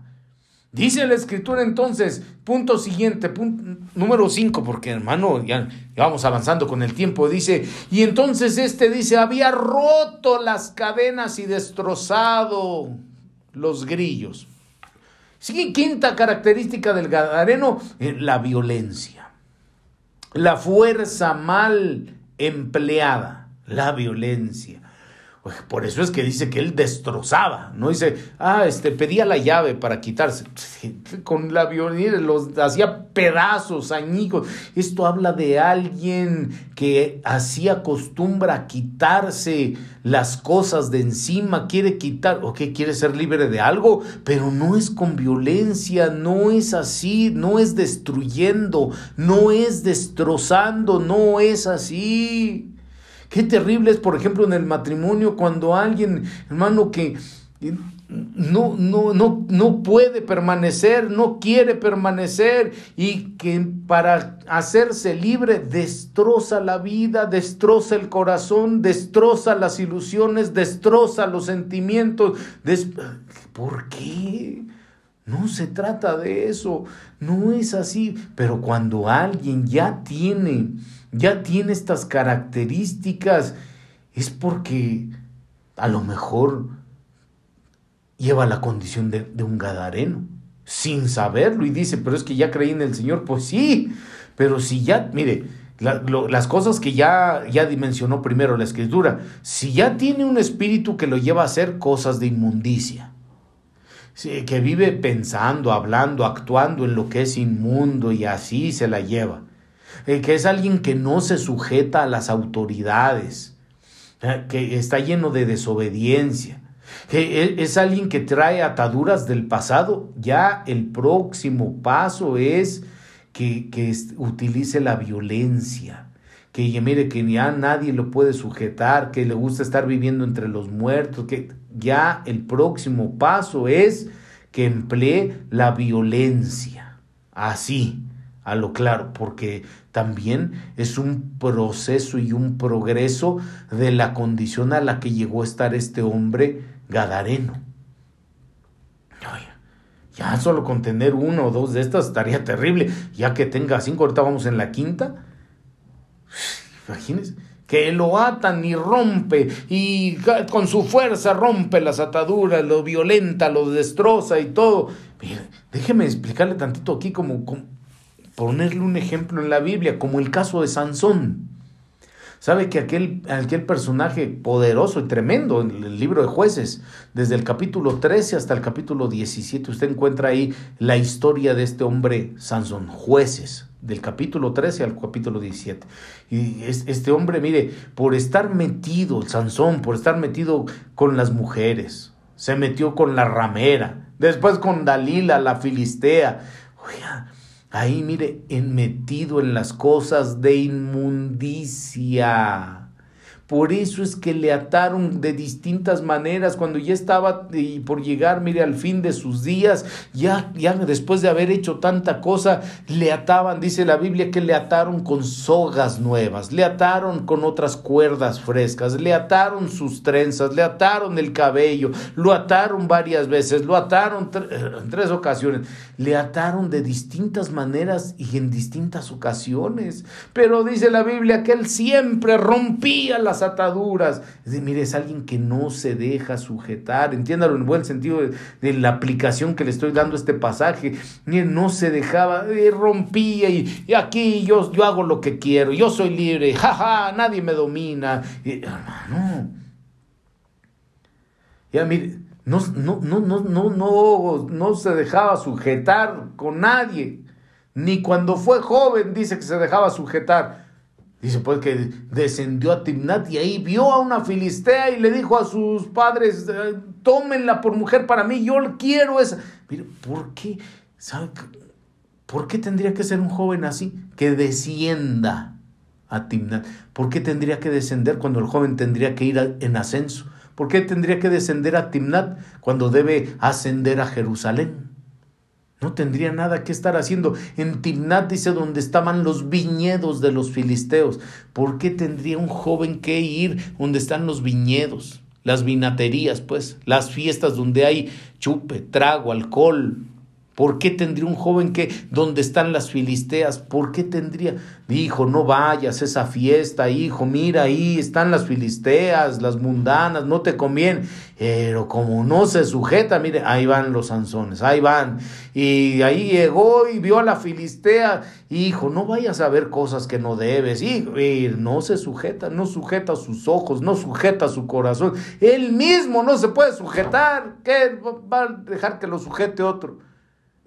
Dice la escritura entonces, punto siguiente, punto número 5, porque hermano, ya, vamos avanzando con el tiempo, dice, y entonces este dice, había roto las cadenas y destrozado los grillos. Sí, quinta característica del Gadareno, eh, la violencia. La fuerza mal empleada, la violencia. Por eso es que dice que él destrozaba, no dice, ah, este, pedía la llave para quitarse. Con la violencia los hacía pedazos, añicos. Esto habla de alguien que hacía costumbre a quitarse las cosas de encima, quiere quitar, o que quiere ser libre de algo, pero no es con violencia, no es así, no es destruyendo, no es destrozando, no es así. Qué terrible es, por ejemplo, en el matrimonio cuando alguien, hermano, que no, no, no, no puede permanecer, no quiere permanecer y que para hacerse libre destroza la vida, destroza el corazón, destroza las ilusiones, destroza los sentimientos. ¿Por qué? No se trata de eso, no es así, pero cuando alguien ya tiene ya tiene estas características, es porque a lo mejor lleva la condición de, un gadareno, sin saberlo, y dice, pero es que ya creí en el Señor, pues sí, pero si ya, mire, las cosas que ya, ya dimensionó primero la escritura, si ya tiene un espíritu que lo lleva a hacer cosas de inmundicia, que vive pensando, hablando, actuando en lo que es inmundo y así se la lleva. Eh, que es alguien que no se sujeta a las autoridades, que está lleno de desobediencia, que e, es alguien que trae ataduras del pasado, ya el próximo paso es que, que utilice la violencia, que mire que ya nadie lo puede sujetar, que le gusta estar viviendo entre los muertos, que ya el próximo paso es que emplee la violencia, así a lo claro, porque también es un proceso y un progreso de la condición a la que llegó a estar este hombre gadareno. Ya solo con tener uno o dos de estas estaría terrible, ya que tenga cinco, ahorita vamos en la quinta. Imagínense, que lo atan y rompe y con su fuerza rompe las ataduras, lo violenta, lo destroza y todo. déjeme explicarle tantito aquí como ponerle un ejemplo en la Biblia, como el caso de Sansón. Sabe que aquel, aquel personaje poderoso y tremendo en el libro de jueces, desde el capítulo 13 hasta el capítulo 17, usted encuentra ahí la historia de este hombre Sansón, jueces, del capítulo 13 al capítulo 17. Y este hombre, mire, por estar metido, Sansón, por estar metido con las mujeres, se metió con la ramera, después con Dalila, la filistea. Oiga, Ahí, mire, en metido en las cosas de inmundicia. Por eso es que le ataron de distintas maneras cuando ya estaba y por llegar, mire, al fin de sus días, ya, ya después de haber hecho tanta cosa, le ataban, dice la Biblia, que le ataron con sogas nuevas, le ataron con otras cuerdas frescas, le ataron sus trenzas, le ataron el cabello, lo ataron varias veces, lo ataron en tres ocasiones, le ataron de distintas maneras y en distintas ocasiones. Pero dice la Biblia que él siempre rompía las ataduras. Es decir, mire, es alguien que no se deja sujetar, entiéndalo en buen sentido de, la aplicación que le estoy dando a este pasaje. Mire, no se dejaba, eh, rompía y, aquí yo, yo hago lo que quiero, yo soy libre, jaja, nadie me domina. Y, hermano, ya mire, no, no, no, no, no, no, no se dejaba sujetar con nadie. Ni cuando fue joven dice que se dejaba sujetar. Dice pues que descendió a Timnat y ahí vio a una filistea y le dijo a sus padres, eh, tómenla por mujer para mí, yo quiero esa. Mire, ¿por qué? ¿Sabe? ¿Por qué tendría que ser un joven así? Que descienda a Timnat. ¿Por qué tendría que descender cuando el joven tendría que ir en ascenso? ¿Por qué tendría que descender a Timnat cuando debe ascender a Jerusalén? No tendría nada que estar haciendo. En Timnat dice donde estaban los viñedos de los filisteos. ¿Por qué tendría un joven que ir donde están los viñedos? Las vinaterías, pues, las fiestas donde hay chupe, trago, alcohol, ¿Por qué tendría un joven que, donde están las filisteas? ¿Por qué tendría? Hijo, no vayas a esa fiesta, hijo, mira, ahí están las filisteas, las mundanas, no te conviene. Pero como no se sujeta, mire, ahí van los anzones, ahí van. Y ahí llegó y vio a la filistea. Hijo, no vayas a ver cosas que no debes. Hijo, y no se sujeta, no sujeta sus ojos, no sujeta su corazón. Él mismo no se puede sujetar. ¿Qué va a dejar que lo sujete otro?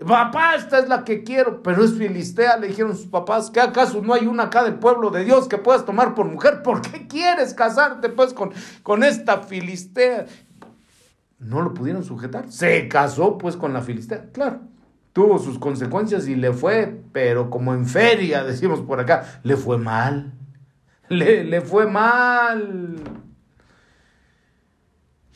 Papá, esta es la que quiero, pero es filistea, le dijeron sus papás, ¿qué acaso no hay una acá del pueblo de Dios que puedas tomar por mujer? ¿Por qué quieres casarte pues con, con esta filistea? No lo pudieron sujetar. Se casó pues con la filistea, claro. Tuvo sus consecuencias y le fue, pero como en feria, decimos por acá, le fue mal. Le, le fue mal.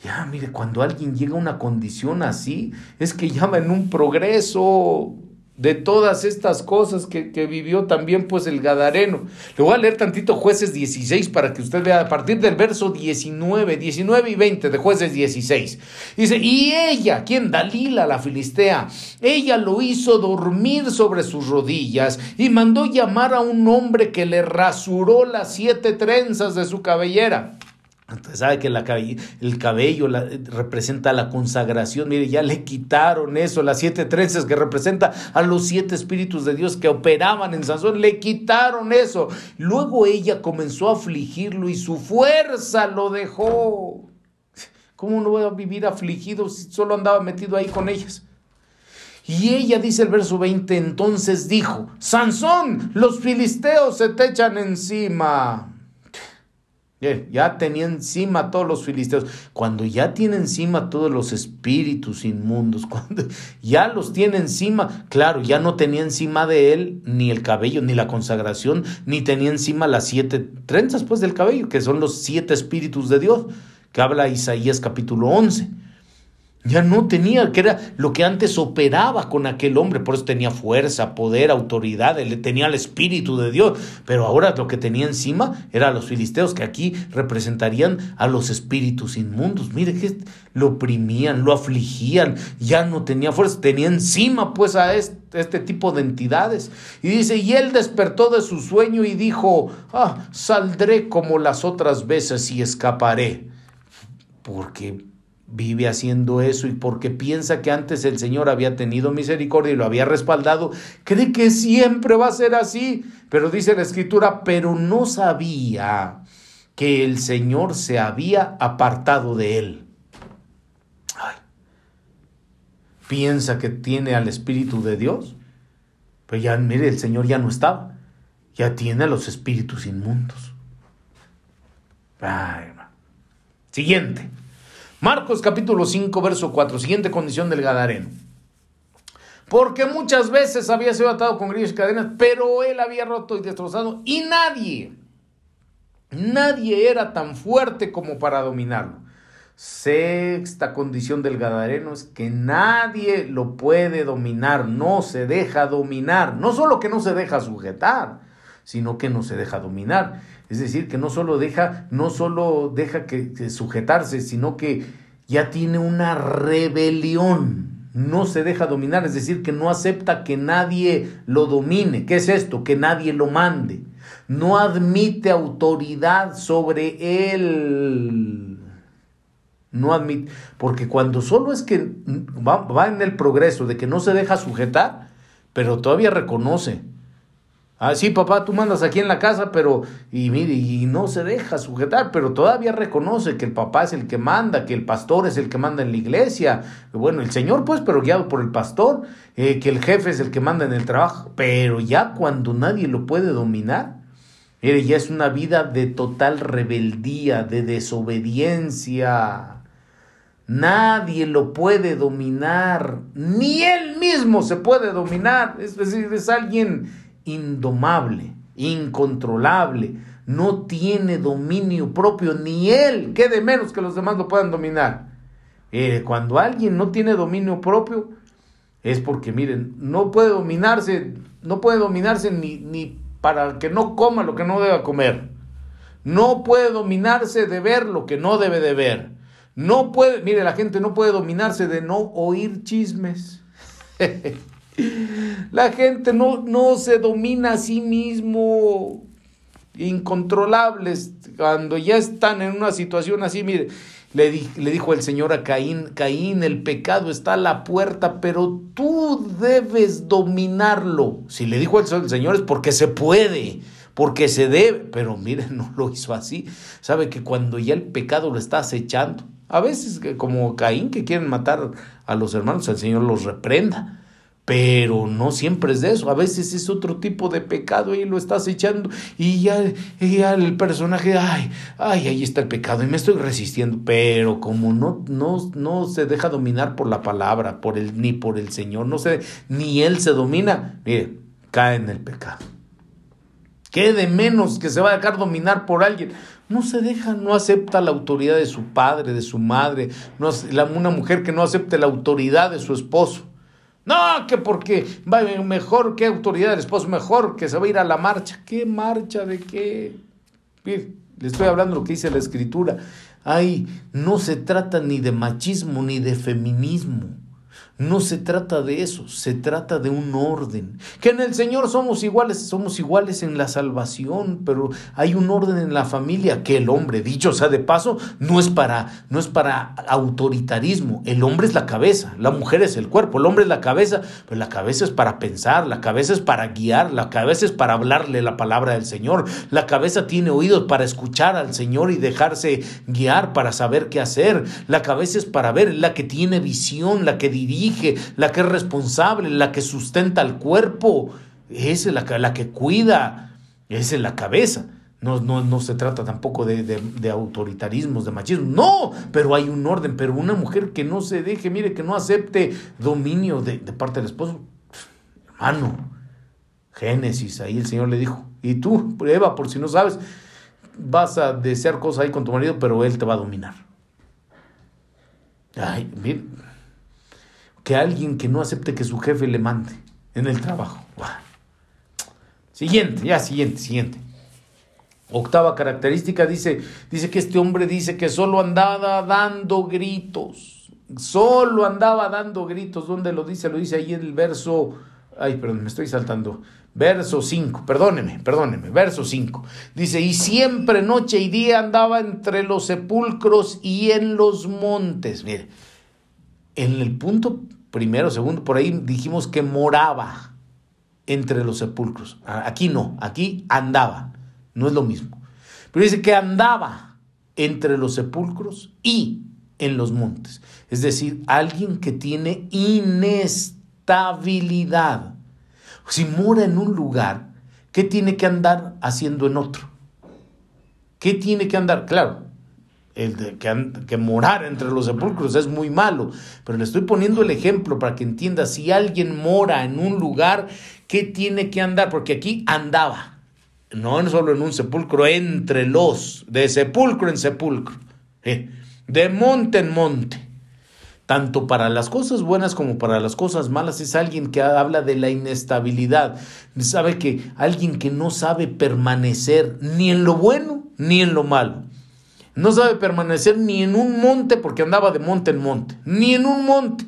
Ya, mire, cuando alguien llega a una condición así, es que ya va en un progreso de todas estas cosas que, vivió también pues el Gadareno. Le voy a leer tantito jueces 16 para que usted vea a partir del verso 19, 19 y 20 de jueces 16. Dice, y ella, ¿quién? Dalila la filistea, ella lo hizo dormir sobre sus rodillas y mandó llamar a un hombre que le rasuró las siete trenzas de su cabellera. Entonces sabe que la, el cabello representa la consagración. Mire, ya le quitaron eso, las siete trenzas que representa a los siete espíritus de Dios que operaban en Sansón. Le quitaron eso. Luego ella comenzó a afligirlo y su fuerza lo dejó. ¿Cómo no voy a vivir afligido si solo andaba metido ahí con ellas? Y ella dice el verso 20, entonces dijo, Sansón, los filisteos se te echan encima ya tenía encima todos los filisteos. Cuando ya tiene encima todos los espíritus inmundos, [LAUGHS] cuando ya los tiene encima, claro, ya no tenía encima de él ni el cabello, ni la consagración, ni tenía encima las siete trenzas pues del cabello, que son los siete espíritus de Dios, que habla Isaías capítulo 11. Ya no tenía, que era lo que antes operaba con aquel hombre, por eso tenía fuerza, poder, autoridad, él tenía el Espíritu de Dios, pero ahora lo que tenía encima era los filisteos, que aquí representarían a los espíritus inmundos. Mire que lo oprimían, lo afligían, ya no tenía fuerza, tenía encima pues a este, este tipo de entidades. Y dice, y él despertó de su sueño y dijo, ah, saldré como las otras veces y escaparé. Porque vive haciendo eso y porque piensa que antes el Señor había tenido misericordia y lo había respaldado, cree que siempre va a ser así. Pero dice la escritura, pero no sabía que el Señor se había apartado de él. Piensa que tiene al Espíritu de Dios. Pues ya, mire, el Señor ya no estaba. Ya tiene a los espíritus inmundos. Siguiente. Marcos capítulo 5, verso 4, siguiente condición del Gadareno. Porque muchas veces había sido atado con grillos y cadenas, pero él había roto y destrozado y nadie, Nadie era tan fuerte como para dominarlo. Sexta condición del Gadareno es que nadie lo puede dominar, no se deja dominar. No solo que no se deja sujetar, sino que no se deja dominar. Es decir, que no solo deja, no solo deja que, sujetarse, sino que ya tiene una rebelión. No se deja dominar, es decir, que no acepta que nadie lo domine. ¿Qué es esto? Que nadie lo mande. No admite autoridad sobre él. No admite, porque cuando solo es que va, va en el progreso de que no se deja sujetar, pero todavía reconoce Ah, sí, papá, tú mandas aquí en la casa, pero, y mire, y no se deja sujetar, pero todavía reconoce que el papá es el que manda, que el pastor es el que manda en la iglesia. Bueno, el Señor, pues, pero guiado por el pastor, eh, que el jefe es el que manda en el trabajo. Pero ya cuando nadie lo puede dominar, mire, ya es una vida de total rebeldía, de desobediencia. Nadie lo puede dominar, ni él mismo se puede dominar. Es decir, es alguien indomable, incontrolable, no tiene dominio propio, ni él, que de menos que los demás lo puedan dominar. Eh, cuando alguien no tiene dominio propio, es porque, miren, no puede dominarse, no puede dominarse ni, ni para que no coma lo que no deba comer. No puede dominarse de ver lo que no debe de ver. No puede, mire, la gente no puede dominarse de no oír chismes. [LAUGHS] La gente no, no se domina a sí mismo, incontrolables, cuando ya están en una situación así, mire, le, le, dijo el Señor a Caín, Caín, el pecado está a la puerta, pero tú debes dominarlo. Si le dijo el Señor es porque se puede, porque se debe, pero mire, [LAUGHS] no lo hizo así. Sabe que cuando ya el pecado lo está acechando, a veces como Caín que quieren matar a los hermanos, el Señor los reprenda pero no siempre es de eso, a veces es otro tipo de pecado y lo estás echando y ya, el personaje, ay, ay, ahí está el pecado y me estoy resistiendo, pero como no, no, no se deja dominar por la palabra, por el, ni por el Señor, no se, ni él se domina, mire, cae en el pecado. ¿Qué de menos que se va a dejar dominar por alguien? No se deja, no acepta la autoridad de su padre, de su madre, no, una mujer que no acepte la autoridad de su esposo no, que porque va mejor, que autoridad del esposo, mejor que se va a ir a la marcha. ¿Qué marcha de qué? le estoy hablando lo que dice la escritura. Ay, no se trata ni de machismo ni de feminismo. No se trata de eso, se trata de un orden. Que en el Señor somos iguales, somos iguales en la salvación, pero hay un orden en la familia que el hombre, dicho sea de paso, no es para no es para autoritarismo. El hombre es la cabeza, la mujer es el cuerpo, el hombre es la cabeza, pero la cabeza es para pensar, la cabeza es para guiar, la cabeza es para hablarle la palabra del Señor. La cabeza tiene oídos para escuchar al Señor y dejarse guiar para saber qué hacer. La cabeza es para ver, la que tiene visión, la que dirige la que es responsable, la que sustenta el cuerpo, es la, que cuida, esa es la cabeza. No, no, no, se trata tampoco de, de, autoritarismos, de machismo. No, pero hay un orden. Pero una mujer que no se deje, mire, que no acepte dominio de, de parte del esposo. Hermano, Génesis, ahí el Señor le dijo. Y tú, Eva, por si no sabes, vas a desear cosas ahí con tu marido, pero él te va a dominar. Ay, mire, que alguien que no acepte que su jefe le mande en el trabajo. Siguiente, ya siguiente, siguiente. Octava característica dice, dice que este hombre dice que solo andaba dando gritos. Solo andaba dando gritos. ¿Dónde lo dice? Lo dice ahí en el verso. Ay, perdón, me estoy saltando. Verso 5, perdóneme, perdóneme, verso 5. Dice, y siempre noche y día andaba entre los sepulcros y en los montes. Mire, en el punto primero, segundo, por ahí dijimos que moraba entre los sepulcros. Aquí no, aquí andaba, no es lo mismo. Pero dice que andaba entre los sepulcros y en los montes. Es decir, alguien que tiene inestabilidad. Si mora en un lugar, ¿qué tiene que andar haciendo en otro? ¿Qué tiene que andar? Claro, el de que, que, morar entre los sepulcros es muy malo, pero le estoy poniendo el ejemplo para que entienda, si alguien mora en un lugar, ¿qué tiene que andar? Porque aquí andaba, no solo en un sepulcro, entre los, de sepulcro en sepulcro, de monte en monte. Tanto para las cosas buenas como para las cosas malas es alguien que habla de la inestabilidad. Sabe que alguien que no sabe permanecer ni en lo bueno ni en lo malo. No sabe permanecer ni en un monte porque andaba de monte en monte, ni en un monte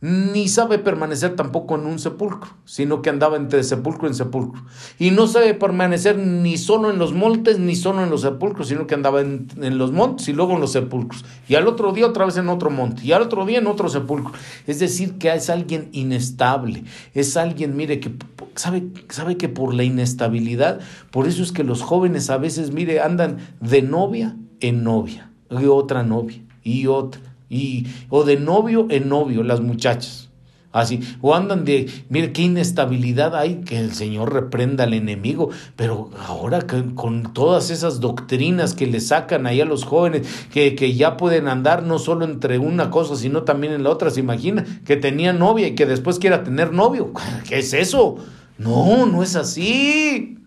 ni sabe permanecer tampoco en un sepulcro, sino que andaba entre sepulcro en sepulcro. Y no sabe permanecer ni solo en los montes, ni solo en los sepulcros, sino que andaba en, los montes y luego en los sepulcros. Y al otro día otra vez en otro monte, y al otro día en otro sepulcro. Es decir, que es alguien inestable, es alguien, mire, que sabe, sabe que por la inestabilidad, por eso es que los jóvenes a veces, mire, andan de novia en novia, y otra novia, y otra y, o de novio en novio, las muchachas. Así, o andan de, mire qué inestabilidad hay, que el Señor reprenda al enemigo, pero ahora con todas esas doctrinas que le sacan ahí a los jóvenes, que, que ya pueden andar no solo entre una cosa, sino también en la otra, se imagina que tenía novia y que después quiera tener novio, [LAUGHS] ¿qué es eso? No, no es así.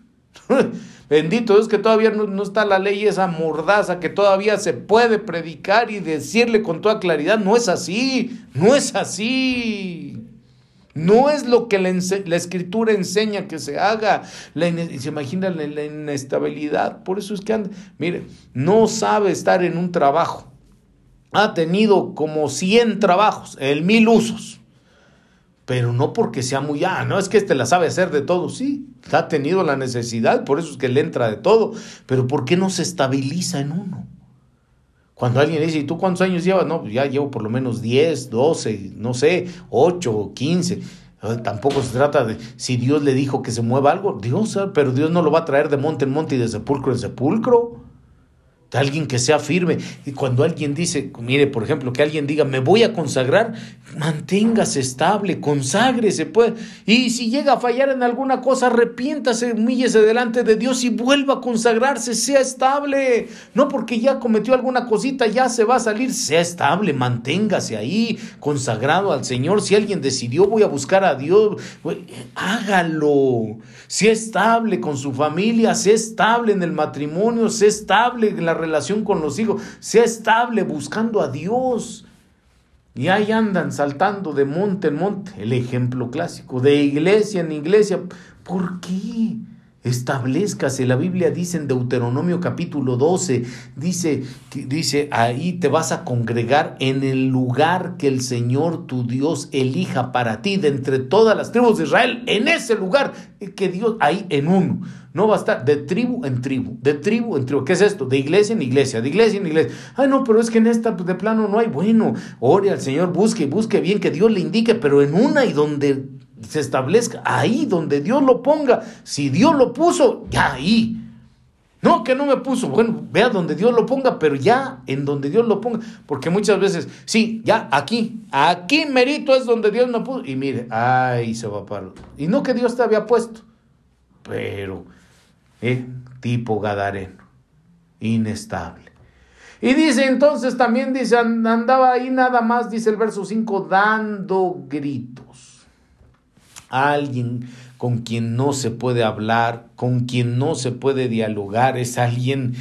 [LAUGHS] Bendito es que todavía no, está la ley esa mordaza, que todavía se puede predicar y decirle con toda claridad, no es así, no es así. No es lo que la, escritura enseña que se haga. se imagina la, la, inestabilidad. Por eso es que anda, mire, no sabe estar en un trabajo. Ha tenido como 100 trabajos, el mil usos pero no porque sea muy, ah, no es que este la sabe hacer de todo, sí, ha tenido la necesidad, por eso es que le entra de todo, pero ¿por qué no se estabiliza en uno? Cuando alguien dice, ¿y tú cuántos años llevas? No, pues ya llevo por lo menos 10, 12, no sé, 8, 15. Tampoco se trata de si Dios le dijo que se mueva algo, Dios, pero Dios no lo va a traer de monte en monte y de sepulcro en sepulcro alguien que sea firme. Y cuando alguien dice, mire, por ejemplo, que alguien diga, me voy a consagrar, manténgase estable, conságrese, pues. Y si llega a fallar en alguna cosa, arrepiéntase, humíllese delante de Dios y vuelva a consagrarse, sea estable. No porque ya cometió alguna cosita, ya se va a salir, sea estable, manténgase ahí, consagrado al Señor. Si alguien decidió, voy a buscar a Dios, hágalo. Sea estable con su familia, sea estable en el matrimonio, sea estable en la relación con los hijos, sea estable buscando a Dios. Y ahí andan saltando de monte en monte, el ejemplo clásico, de iglesia en iglesia. ¿Por qué? Establezcase, la Biblia dice en Deuteronomio capítulo 12, dice, dice, ahí te vas a congregar en el lugar que el Señor tu Dios elija para ti, de entre todas las tribus de Israel, en ese lugar que Dios, ahí en uno. No va a estar de tribu en tribu, de tribu en tribu. ¿Qué es esto? De iglesia en iglesia, de iglesia en iglesia. Ay, no, pero es que en esta pues, de plano no hay. Bueno, ore al Señor, busque, busque bien que Dios le indique, pero en una y donde se establezca, ahí donde Dios lo ponga. Si Dios lo puso, ya ahí. No, que no me puso. Bueno, vea donde Dios lo ponga, pero ya en donde Dios lo ponga. Porque muchas veces, sí, ya aquí, aquí merito es donde Dios me puso. Y mire, ahí se va para. Y no que Dios te había puesto, pero ¿eh? tipo Gadareno, inestable. Y dice entonces también, dice, andaba ahí nada más, dice el verso 5, dando gritos. Alguien con quien no se puede hablar, con quien no se puede dialogar, es alguien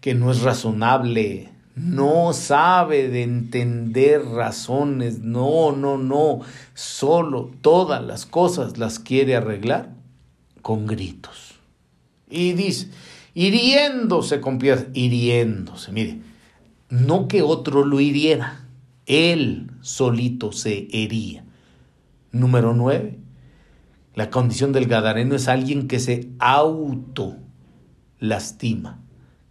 que no es razonable, no sabe de entender razones, no, no, no, solo todas las cosas las quiere arreglar con gritos. Y dice, hiriéndose con piedras, hiriéndose, mire, no que otro lo hiriera, él solito se hería. Número nueve, la condición del gadareno es alguien que se auto lastima,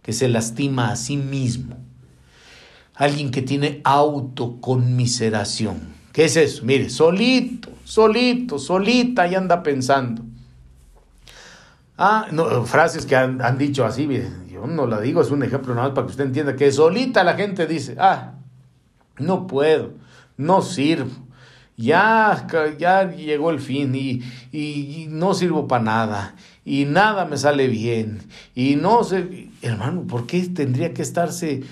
que se lastima a sí mismo. Alguien que tiene autoconmiseración. ¿Qué es eso? Mire, solito, solito, solita y anda pensando. Ah, no, frases que han, dicho así, yo no la digo, es un ejemplo nada más para que usted entienda que solita la gente dice, ah, no puedo, no sirvo, ya, ya llegó el fin y, y, no sirvo para nada y nada me sale bien y no sé, hermano, ¿por qué tendría que estarse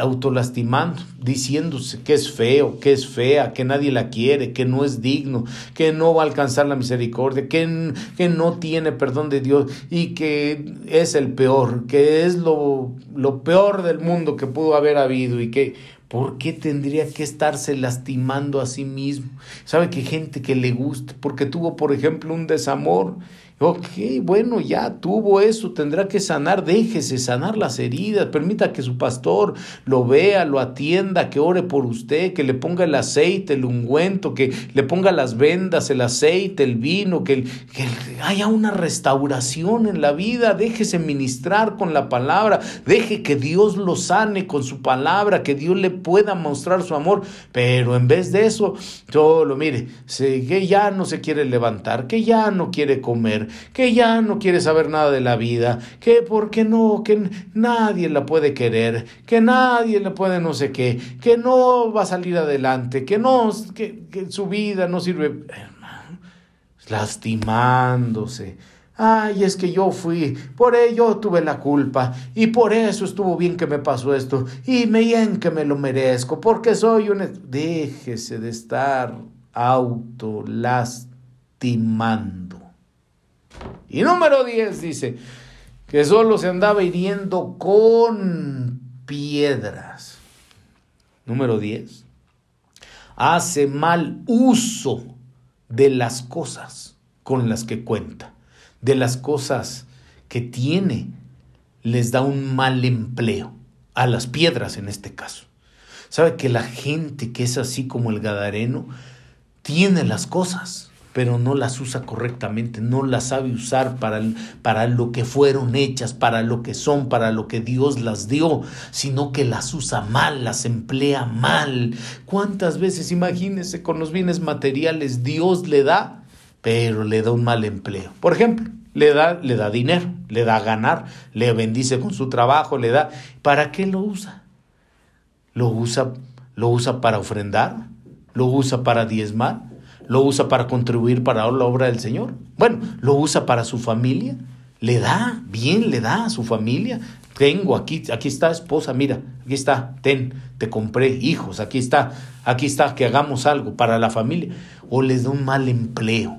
autolastimando, diciéndose que es feo, que es fea, que nadie la quiere, que no es digno, que no va a alcanzar la misericordia, que, que no tiene perdón de Dios y que es el peor, que es lo, lo peor del mundo que pudo haber habido y que ¿Por qué tendría que estarse lastimando a sí mismo? ¿Sabe que gente que le gusta, porque tuvo, por ejemplo, un desamor Ok, bueno, ya tuvo eso, tendrá que sanar, déjese sanar las heridas, permita que su pastor lo vea, lo atienda, que ore por usted, que le ponga el aceite, el ungüento, que le ponga las vendas, el aceite, el vino, que, que haya una restauración en la vida, déjese ministrar con la palabra, deje que Dios lo sane con su palabra, que Dios le pueda mostrar su amor, pero en vez de eso, solo mire, que ya no se quiere levantar, que ya no quiere comer, que ya no quiere saber nada de la vida, que porque no, que nadie la puede querer, que nadie le puede no sé qué, que no va a salir adelante, que no, que, que su vida no sirve, lastimándose. Ay, es que yo fui, por ello tuve la culpa, y por eso estuvo bien que me pasó esto, y bien que me lo merezco, porque soy un... Déjese de estar autolastimando. Y número 10 dice que solo se andaba hiriendo con piedras. Número 10. Hace mal uso de las cosas con las que cuenta, de las cosas que tiene, les da un mal empleo, a las piedras en este caso. ¿Sabe que la gente que es así como el Gadareno tiene las cosas? Pero no las usa correctamente, no las sabe usar para, para lo que fueron hechas, para lo que son, para lo que Dios las dio, sino que las usa mal, las emplea mal. ¿Cuántas veces, imagínense, con los bienes materiales Dios le da, pero le da un mal empleo? Por ejemplo, le da, le da dinero, le da ganar, le bendice con su trabajo, le da. ¿Para qué lo usa? Lo usa, lo usa para ofrendar, lo usa para diezmar, lo usa para contribuir para la obra del Señor. Bueno, lo usa para su familia, le da, bien le da a su familia. Tengo aquí, aquí está esposa, mira, aquí está, ten, te compré hijos, aquí está, aquí está, que hagamos algo para la familia. O les da un mal empleo,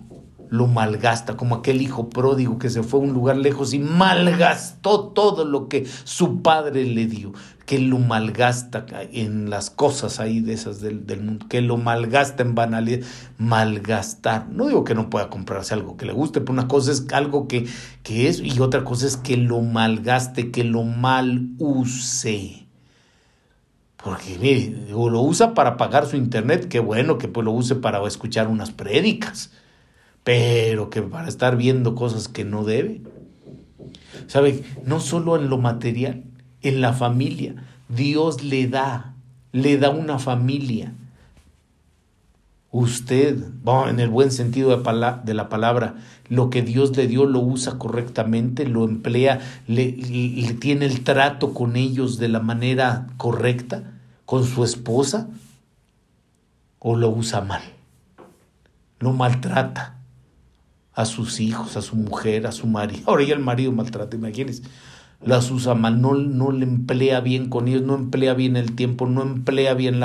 lo malgasta, como aquel hijo pródigo que se fue a un lugar lejos y malgastó todo lo que su padre le dio que lo malgasta en las cosas ahí de esas del, mundo, que lo malgasta en banalidad, malgastar. No digo que no pueda comprarse algo que le guste, pero una cosa es algo que, que es y otra cosa es que lo malgaste, que lo mal use. Porque mire, o lo usa para pagar su internet, qué bueno que pues lo use para escuchar unas prédicas, pero que para estar viendo cosas que no debe. ¿Sabe? No solo en lo material, en la familia. Dios le da, le da una familia. Usted, en el buen sentido de, la palabra, lo que Dios le dio lo usa correctamente, lo emplea, le, tiene el trato con ellos de la manera correcta, con su esposa, o lo usa mal, lo maltrata a sus hijos, a su mujer, a su marido. [LAUGHS] Ahora ya el marido maltrata, imagínense usa mal, no, le emplea bien con ellos, no emplea bien el tiempo, no emplea bien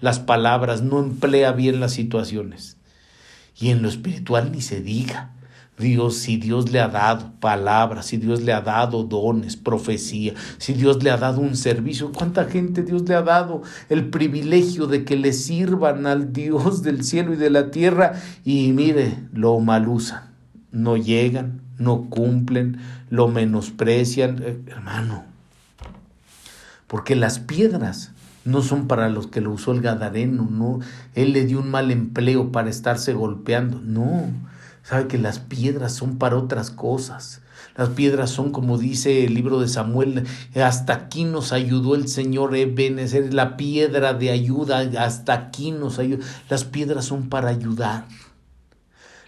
las palabras, no emplea bien las situaciones. Y en lo espiritual ni se diga. Dios, si Dios le ha dado palabras, si Dios le ha dado dones, profecía, si Dios le ha dado un servicio, ¿cuánta gente Dios le ha dado el privilegio de que le sirvan al Dios del cielo y de la tierra? Y mire, lo mal usan, no llegan, no cumplen, lo menosprecian, eh, hermano. Porque las piedras no son para los que lo usó el Gadareno, no. Él le dio un mal empleo para estarse golpeando, no. Sabe que las piedras son para otras cosas. Las piedras son, como dice el libro de Samuel, hasta aquí nos ayudó el Señor Ebenezer, la piedra de ayuda, hasta aquí nos ayuda. Las piedras son para ayudar.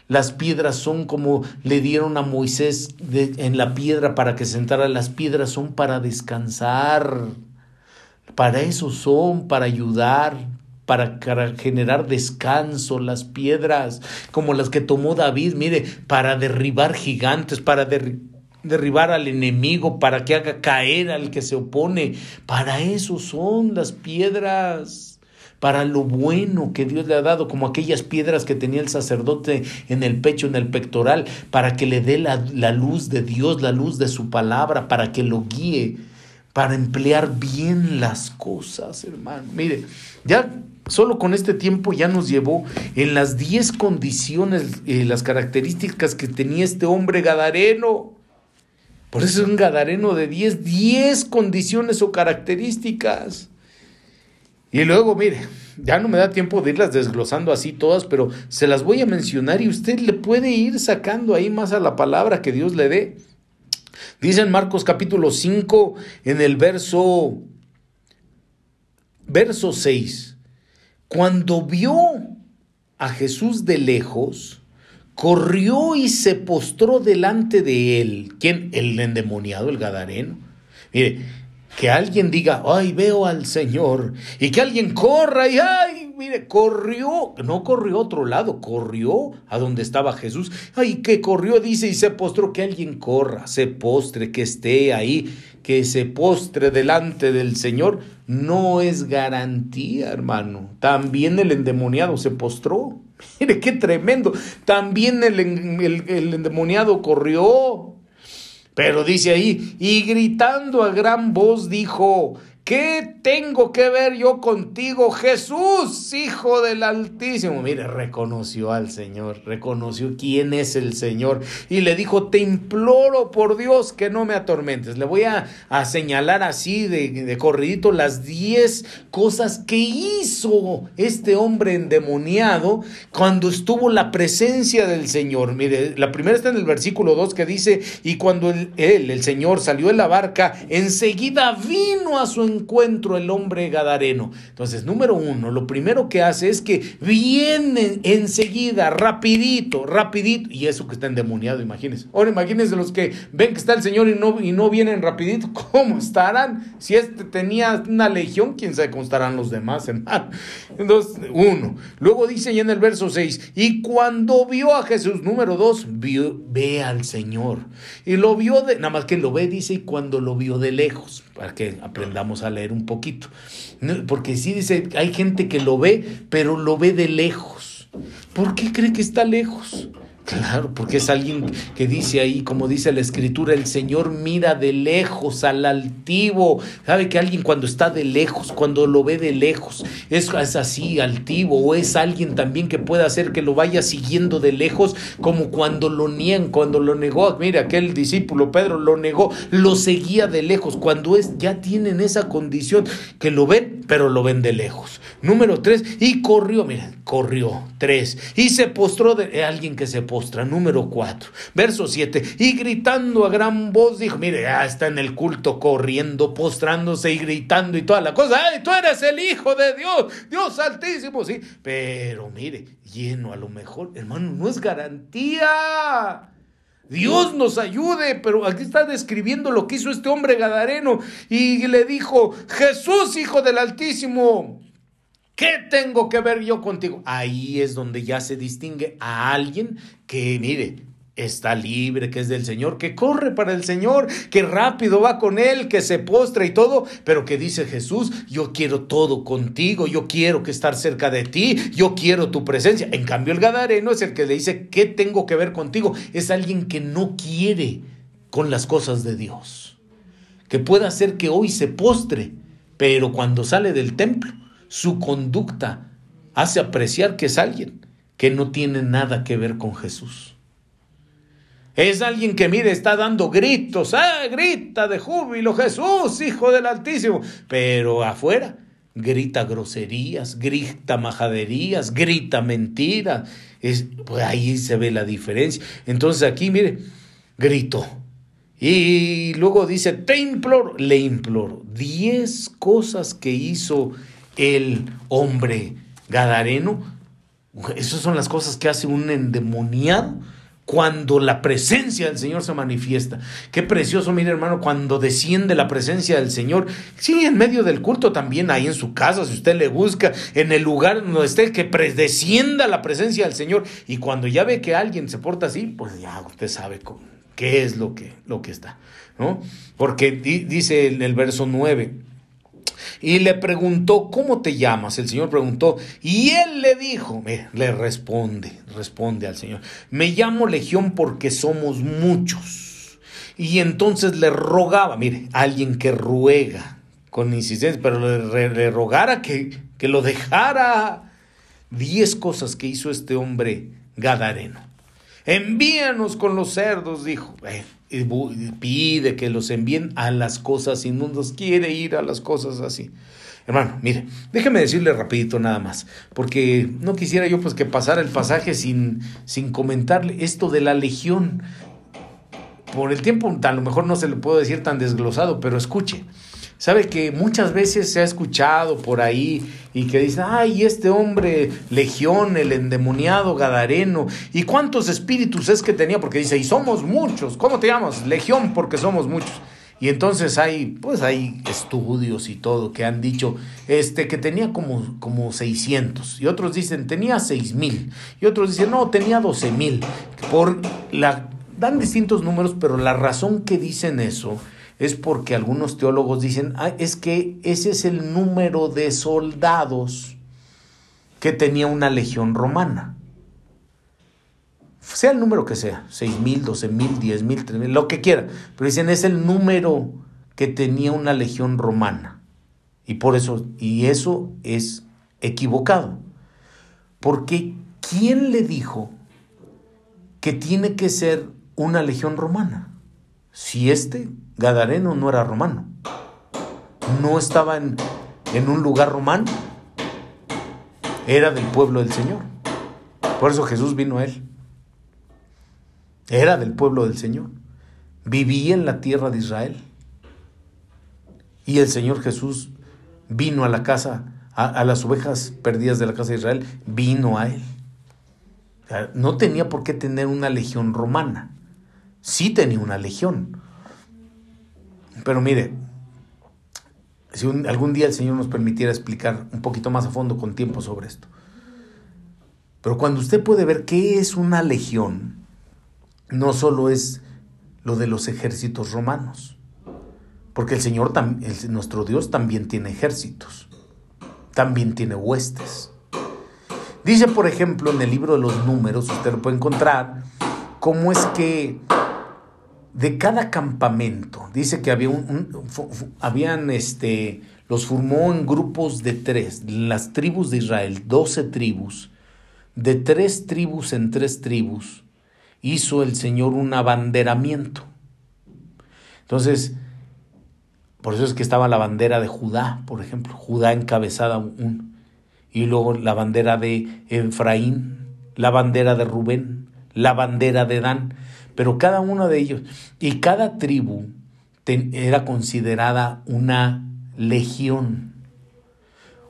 Las piedras son como le dieron a Moisés en la piedra para que sentara. Las piedras son para descansar. Para eso son, para ayudar, para generar descanso, las piedras como las que tomó David, mire, para derribar gigantes, para derribar al enemigo, para que haga caer al que se opone. Para eso son las piedras para lo bueno que Dios le ha dado, como aquellas piedras que tenía el sacerdote en el pecho, en el pectoral, para que le dé la, luz de Dios, la luz de su palabra, para que lo guíe, para emplear bien las cosas, hermano. Mire, ya solo con este tiempo ya nos llevó en las 10 condiciones, y las características que tenía este hombre gadareno. Por eso es un gadareno de 10, 10 condiciones o características. Y luego, mire, ya no me da tiempo de irlas desglosando así todas, pero se las voy a mencionar y usted le puede ir sacando ahí más a la palabra que Dios le dé. Dice en Marcos capítulo 5, en el verso, verso 6, cuando vio a Jesús de lejos, corrió y se postró delante de él. ¿Quién? El endemoniado, el Gadareno. Mire, que alguien diga, ay, veo al Señor, y que alguien corra y, ay, mire, corrió, no corrió a otro lado, corrió a donde estaba Jesús, ay, que corrió, dice, y se postró, que alguien corra, se postre, que esté ahí, que se postre delante del Señor, no es garantía, hermano. También el endemoniado se postró. [LAUGHS] Mire, qué tremendo. También el, el endemoniado corrió. Pero dice ahí, y gritando a gran voz dijo, ¿Qué tengo que ver yo contigo, Jesús, Hijo del Altísimo? Mire, reconoció al Señor, reconoció quién es el Señor y le dijo, te imploro por Dios que no me atormentes. Le voy a, señalar así de, de corridito las diez cosas que hizo este hombre endemoniado cuando estuvo la presencia del Señor. Mire, la primera está en el versículo 2 que dice, y cuando él, el Señor, salió de la barca, enseguida vino a su encuentro el hombre gadareno. Entonces, número uno, lo primero que hace es que viene enseguida, rapidito, rapidito, y eso que está endemoniado, imagínense. Ahora imagínense los que ven que está el Señor y no, y no vienen rapidito, [LAUGHS] ¿cómo estarán? Si este tenía una legión, quién sabe cómo estarán los demás, hermano. Entonces, uno. Luego dice ya en el verso 6, y cuando vio a Jesús, número dos, ve al Señor. Y lo vio de, nada más que lo ve, dice, y cuando lo vio de lejos, para que aprendamos a a leer un poquito. Porque sí dice, hay gente que lo ve, pero lo ve de lejos. ¿Por qué cree que está lejos? Claro, porque es alguien que dice ahí, como dice la escritura, el Señor mira de lejos al altivo. ¿Sabe que alguien cuando está de lejos, cuando lo ve de lejos, es, es así, altivo? O es alguien también que puede hacer que lo vaya siguiendo de lejos, como cuando lo niegan, cuando lo negó. Mira, aquel discípulo Pedro lo negó, lo seguía de lejos. Cuando es, ya tienen esa condición que lo ven, pero lo ven de lejos. Número tres, y corrió, mira, corrió. Tres, y se postró de alguien que se postró Número 4, verso 7. Y gritando a gran voz dijo, mire, ya está en el culto corriendo, postrándose y gritando y toda la cosa. ¡Ay, tú eres el Hijo de Dios! Dios altísimo, sí. Pero mire, lleno a lo mejor, hermano, no es garantía. Dios nos ayude, pero aquí está describiendo lo que hizo este hombre gadareno y le dijo, Jesús, Hijo del Altísimo, ¿Qué tengo que ver yo contigo? Ahí es donde ya se distingue a alguien que, mire, está libre, que es del Señor, que corre para el Señor, que rápido va con Él, que se postra y todo, pero que dice Jesús, yo quiero todo contigo, yo quiero que estar cerca de ti, yo quiero tu presencia. En cambio, el Gadareno es el que le dice, ¿qué tengo que ver contigo? Es alguien que no quiere con las cosas de Dios, que puede hacer que hoy se postre, pero cuando sale del templo, su conducta hace apreciar que es alguien que no tiene nada que ver con Jesús. Es alguien que, mire, está dando gritos, ¡ah! Grita de júbilo, Jesús, Hijo del Altísimo. Pero afuera grita groserías, grita majaderías, grita mentiras. Es, pues ahí se ve la diferencia. Entonces aquí, mire, gritó. Y luego dice, te imploro, le imploro. Diez cosas que hizo el hombre gadareno. Esas son las cosas que hace un endemoniado cuando la presencia del Señor se manifiesta. Qué precioso, mire hermano, cuando desciende la presencia del Señor. Sí, en medio del culto también, ahí en su casa, si usted le busca, en el lugar donde esté, que descienda la presencia del Señor. Y cuando ya ve que alguien se porta así, pues ya usted sabe qué es lo que, lo que está. ¿no? Porque dice en el verso 9, y le preguntó, ¿cómo te llamas? El Señor preguntó, y él le dijo, le responde, responde al Señor, me llamo Legión porque somos muchos. Y entonces le rogaba, mire, alguien que ruega con insistencia, pero le, rogara que, que lo dejara. Diez cosas que hizo este hombre Gadareno. Envíanos con los cerdos, dijo pide que los envíen a las cosas inmundas, quiere ir a las cosas así. Hermano, mire, déjeme decirle rapidito nada más, porque no quisiera yo pues que pasara el pasaje sin, sin comentarle esto de la legión. Por el tiempo a lo mejor no se le puedo decir tan desglosado, pero escuche. Sabe que muchas veces se ha escuchado por ahí y que dicen, ay, este hombre, legión, el endemoniado gadareno, ¿y cuántos espíritus es que tenía? Porque dice, y somos muchos, ¿cómo te llamas? Legión, porque somos muchos. Y entonces hay, pues hay estudios y todo que han dicho este, que tenía como, como 600. Y otros dicen, tenía 6 mil. Y otros dicen, no, tenía 12 mil. Por la, dan distintos números, pero la razón que dicen eso es porque algunos teólogos dicen, ah, es que ese es el número de soldados que tenía una legión romana. Sea el número que sea, seis mil, doce mil, diez mil, tres mil, lo que quiera. Pero dicen, es el número que tenía una legión romana. Y por eso, y eso es equivocado. Porque ¿quién le dijo que tiene que ser una legión romana? Si este Gadareno no era romano, no estaba en, en un lugar romano, era del pueblo del Señor. Por eso Jesús vino a él. Era del pueblo del Señor. Vivía en la tierra de Israel. Y el Señor Jesús vino a la casa, a, las ovejas perdidas de la casa de Israel, vino a él. no tenía por qué tener una legión romana sí tenía una legión. Pero mire, si algún día el Señor nos permitiera explicar un poquito más a fondo con tiempo sobre esto. Pero cuando usted puede ver qué es una legión, no solo es lo de los ejércitos romanos, porque el Señor, nuestro Dios, también tiene ejércitos, también tiene huestes. Dice, por ejemplo, en el libro de los números, usted lo puede encontrar, cómo es que de cada campamento, dice que había un, habían este, los formó en grupos de tres, las tribus de Israel, doce tribus, de tres tribus en tres tribus, hizo el Señor un abanderamiento. Entonces, por eso es que estaba la bandera de Judá, por ejemplo, Judá encabezada un, y luego la bandera de Efraín, la bandera de Rubén, la bandera de Dan pero cada uno de ellos y cada tribu era considerada una legión.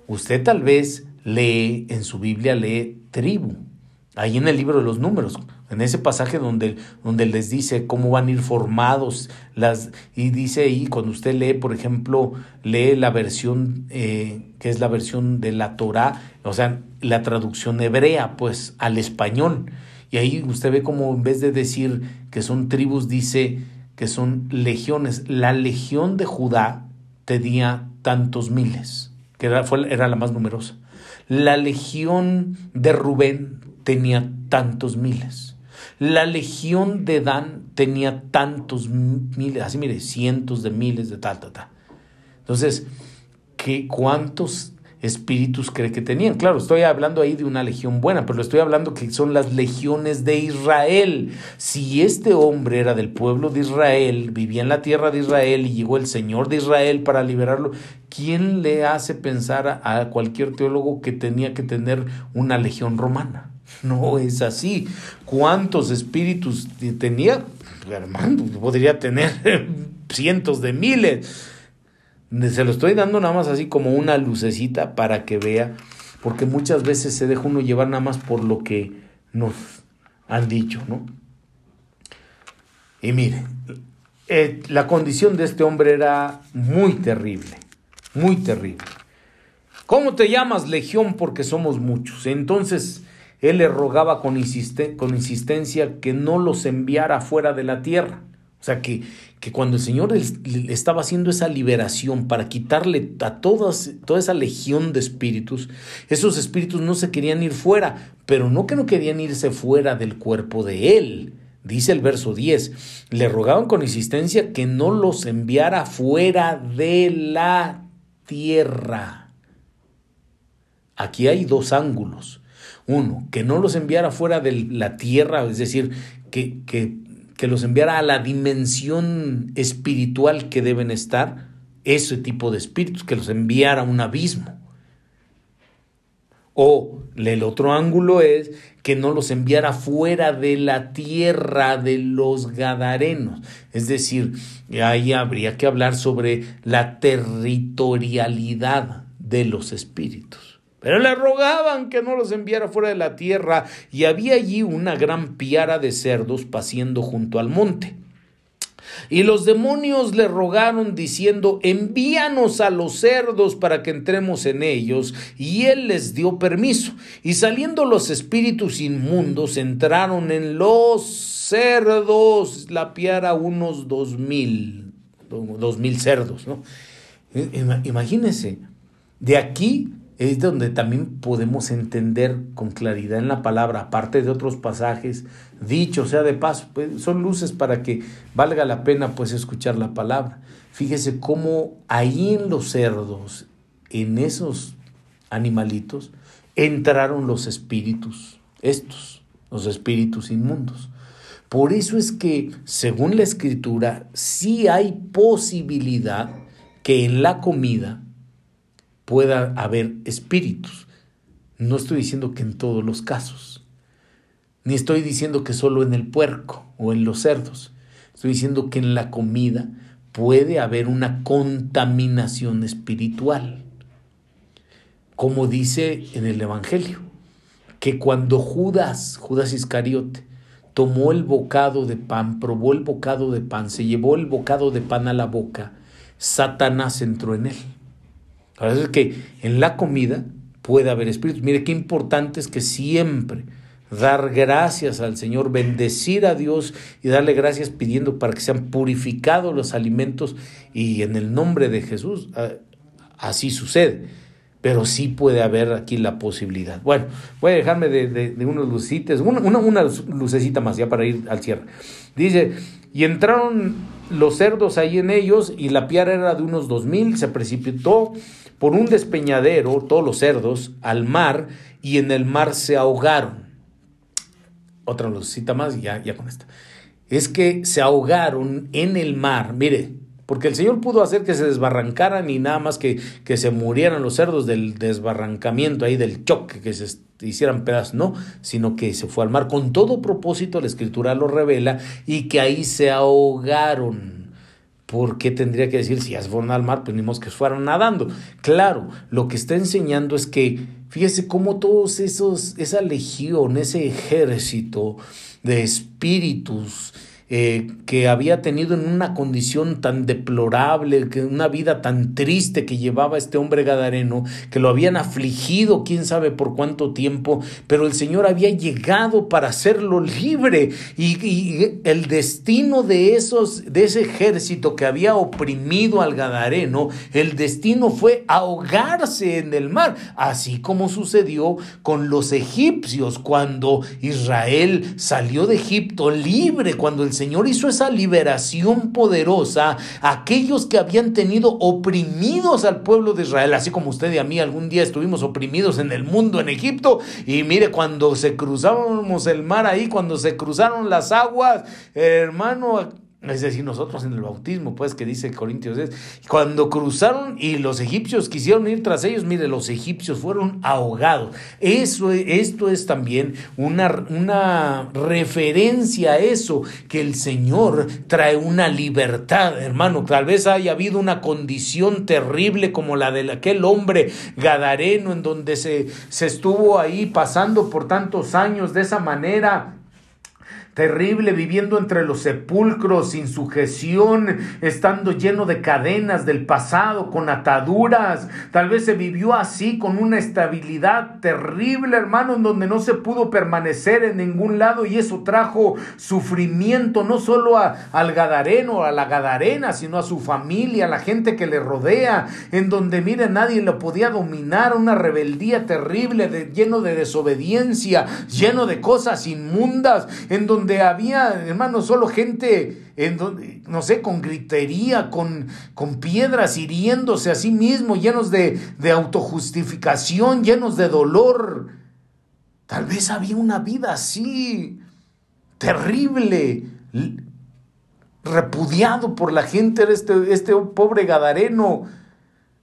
Usted tal vez lee en su Biblia, lee tribu, ahí en el libro de los números, en ese pasaje donde, donde les dice cómo van a ir formados las y dice ahí cuando usted lee por ejemplo lee la versión eh, que es la versión de la Torá o sea la traducción hebrea pues al español y ahí usted ve como en vez de decir que son tribus, dice que son legiones. La legión de Judá tenía tantos miles, que era, fue, era la más numerosa. La legión de Rubén tenía tantos miles. La legión de Dan tenía tantos miles, así mire, cientos de miles de tal, tal, tal. Entonces, ¿qué, ¿cuántos espíritus cree que tenían. Claro, estoy hablando ahí de una legión buena, pero estoy hablando que son las legiones de Israel. Si este hombre era del pueblo de Israel, vivía en la tierra de Israel y llegó el Señor de Israel para liberarlo, ¿quién le hace pensar a cualquier teólogo que tenía que tener una legión romana? [LAUGHS] No es así. ¿Cuántos espíritus tenía? Hermano, podría tener [LAUGHS] cientos de miles. Se lo estoy dando nada más así como una lucecita para que vea, porque muchas veces se deja uno llevar nada más por lo que nos han dicho, ¿no? Y mire, eh, la condición de este hombre era muy terrible, muy terrible. ¿Cómo te llamas Legión? Porque somos muchos. Entonces él le rogaba con, con insistencia que no los enviara fuera de la tierra. O sea, que, que cuando el Señor estaba haciendo esa liberación para quitarle a todas, toda esa legión de espíritus, esos espíritus no se querían ir fuera, pero no que no querían irse fuera del cuerpo de Él. Dice el verso 10, le rogaban con insistencia que no los enviara fuera de la tierra. Aquí hay dos ángulos. Uno, que no los enviara fuera de la tierra, es decir, que, que, que los enviara a la dimensión espiritual que deben estar, ese tipo de espíritus, que los enviara a un abismo. O el otro ángulo es que no los enviara fuera de la tierra de los Gadarenos. Es decir, ahí habría que hablar sobre la territorialidad de los espíritus. Pero le rogaban que no los enviara fuera de la tierra y había allí una gran piara de cerdos paciendo junto al monte. Y los demonios le rogaron diciendo, envíanos a los cerdos para que entremos en ellos. Y él les dio permiso. Y saliendo los espíritus inmundos entraron en los cerdos, la piara unos dos mil, dos mil cerdos, ¿no? Imagínense, de aquí es donde también podemos entender con claridad en la palabra, aparte de otros pasajes, dicho sea de paso, pues, son luces para que valga la pena pues escuchar la palabra. Fíjese cómo ahí en los cerdos, en esos animalitos, entraron los espíritus, estos, los espíritus inmundos. Por eso es que, según la escritura, sí hay posibilidad que en la comida pueda haber espíritus. No estoy diciendo que en todos los casos, ni estoy diciendo que solo en el puerco o en los cerdos. Estoy diciendo que en la comida puede haber una contaminación espiritual. Como dice en el Evangelio, que cuando Judas, Judas Iscariote, tomó el bocado de pan, probó el bocado de pan, se llevó el bocado de pan a la boca, Satanás entró en él. Parece que en la comida puede haber espíritus. Mire qué importante es que siempre dar gracias al Señor, bendecir a Dios y darle gracias pidiendo para que sean purificados los alimentos y en el nombre de Jesús ah, así sucede. Pero sí puede haber aquí la posibilidad. Bueno, voy a dejarme de, de, unos lucites, una, una, una lucecita más ya para ir al cierre. Dice, y entraron los cerdos ahí en ellos y la piara era de unos dos mil, se precipitó por un despeñadero, todos los cerdos, al mar y en el mar se ahogaron. Otra lucita más y ya, ya con esta. Es que se ahogaron en el mar, mire, porque el Señor pudo hacer que se desbarrancaran y nada más que, que se murieran los cerdos del desbarrancamiento ahí, del choque, que se hicieran pedazos, no, sino que se fue al mar con todo propósito, la escritura lo revela, y que ahí se ahogaron. ¿Por qué tendría que decir si ya se fueron al mar? Pues ni que fueran nadando. Claro, lo que está enseñando es que, fíjese cómo todos esos, esa legión, ese ejército de espíritus, eh, que había tenido en una condición tan deplorable, que una vida tan triste que llevaba este hombre gadareno, que lo habían afligido quién sabe por cuánto tiempo, pero el Señor había llegado para hacerlo libre y, y el destino de esos de ese ejército que había oprimido al gadareno, el destino fue ahogarse en el mar, así como sucedió con los egipcios cuando Israel salió de Egipto libre, cuando el Señor hizo esa liberación poderosa a aquellos que habían tenido oprimidos al pueblo de Israel, así como usted y a mí algún día estuvimos oprimidos en el mundo en Egipto. Y mire, cuando se cruzábamos el mar ahí, cuando se cruzaron las aguas, hermano, es decir, nosotros en el bautismo, pues, que dice Corintios es, cuando cruzaron y los egipcios quisieron ir tras ellos, mire, los egipcios fueron ahogados. Eso, esto es también una, una referencia a eso, que el Señor trae una libertad, hermano. Tal vez haya habido una condición terrible como la de aquel hombre gadareno, en donde se, se estuvo ahí pasando por tantos años de esa manera terrible, viviendo entre los sepulcros, sin sujeción, estando lleno de cadenas del pasado, con ataduras. Tal vez se vivió así, con una estabilidad terrible, hermano, en donde no se pudo permanecer en ningún lado y eso trajo sufrimiento no solo a, al gadareno, a la gadarena, sino a su familia, a la gente que le rodea, en donde, mire, nadie lo podía dominar, una rebeldía terrible, lleno de desobediencia, lleno de cosas inmundas, en donde donde había, hermano, solo gente, en donde, no sé, con gritería, con, con piedras, hiriéndose a sí mismo, llenos de, de autojustificación, llenos de dolor. Tal vez había una vida así, terrible, repudiado por la gente, este, este pobre Gadareno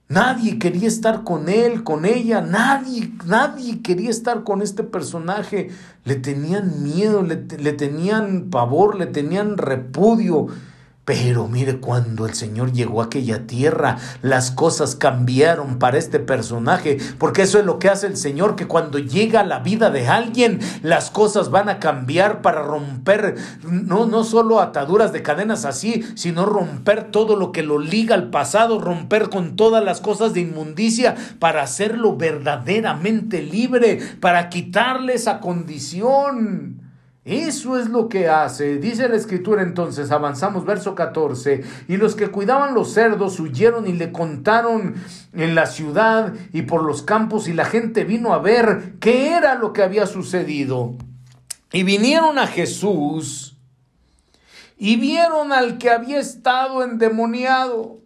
Nadie quería estar con él, con ella, nadie, nadie quería estar con este personaje. Le tenían miedo, le, le tenían pavor, le tenían repudio. Pero mire, cuando el Señor llegó a aquella tierra, las cosas cambiaron para este personaje, porque eso es lo que hace el Señor, que cuando llega a la vida de alguien, las cosas van a cambiar para romper, no, no solo ataduras de cadenas así, sino romper todo lo que lo liga al pasado, romper con todas las cosas de inmundicia para hacerlo verdaderamente libre, para quitarle esa condición. Eso es lo que hace. Dice la escritura entonces, avanzamos verso 14, y los que cuidaban los cerdos huyeron y le contaron en la ciudad y por los campos y la gente vino a ver qué era lo que había sucedido. Y vinieron a Jesús y vieron al que había estado endemoniado.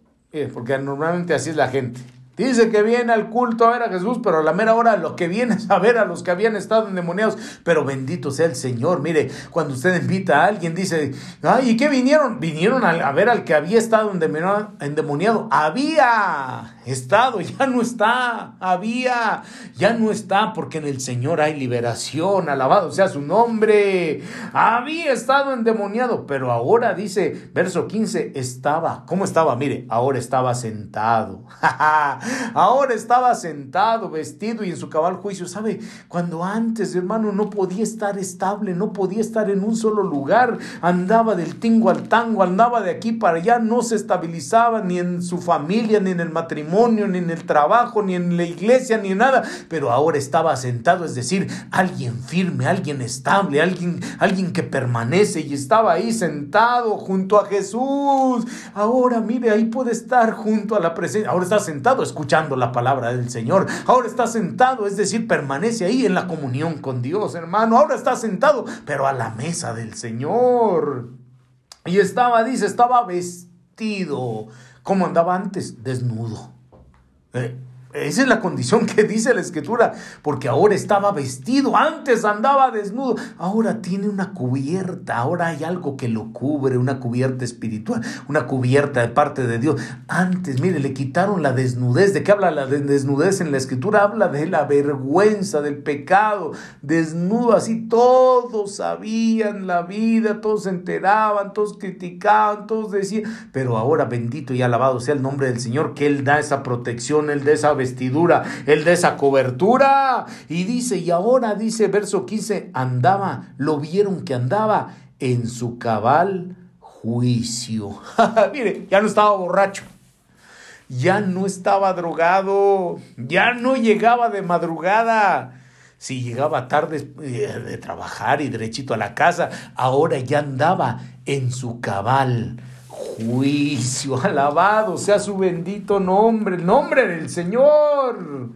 porque normalmente así es la gente. Dice que viene al culto a ver a Jesús, pero a la mera hora lo que viene es a ver a los que habían estado endemoniados. Pero bendito sea el Señor. Mire, cuando usted invita a alguien, dice, ay, ¿y qué vinieron? Vinieron a, ver al que había estado endemoniado. Había estado, [LAUGHS] ya no está. Había, ya no está, porque en el Señor hay liberación. Alabado sea su nombre. Había estado endemoniado, pero ahora dice, verso 15, estaba. ¿Cómo estaba? Mire, ahora estaba sentado. [LAUGHS] Ahora estaba sentado, vestido y en su cabal juicio. ¿Sabe? Cuando antes, hermano, no podía estar estable, no podía estar en un solo lugar, andaba del tingo al tango, andaba de aquí para allá, no se estabilizaba ni en su familia, ni en el matrimonio, ni en el trabajo, ni en la iglesia, ni en nada. Pero ahora estaba sentado, es decir, alguien firme, alguien estable, alguien, alguien que permanece y estaba ahí sentado junto a Jesús. Ahora, mire, ahí puede estar junto a la presencia. Ahora está sentado, escuchando la palabra del Señor. Ahora está sentado, es decir, permanece ahí en la comunión con Dios, hermano. Ahora está sentado, pero a la mesa del Señor. Y estaba, dice, estaba vestido. como andaba antes? Desnudo. Eh, esa es la condición que dice la escritura, porque ahora estaba vestido, antes andaba desnudo, ahora tiene una cubierta, ahora hay algo que lo cubre, una cubierta espiritual, una cubierta de parte de Dios. Antes, mire, le quitaron la desnudez. ¿De qué habla la desnudez en la escritura? Habla de la vergüenza, del pecado, desnudo, así todos sabían la vida, todos se enteraban, todos criticaban, todos decían, pero ahora bendito y alabado sea el nombre del Señor, que Él da esa protección, Él da esa vestidura, el de esa cobertura. Y dice, y ahora dice verso 15, andaba, lo vieron que andaba en su cabal juicio. [LAUGHS] Mire, ya no estaba borracho. Ya no estaba drogado, ya no llegaba de madrugada, si llegaba tarde eh, de trabajar y derechito a la casa, ahora ya andaba en su cabal juicio. [LAUGHS] Alabado sea su bendito nombre, el nombre del Señor.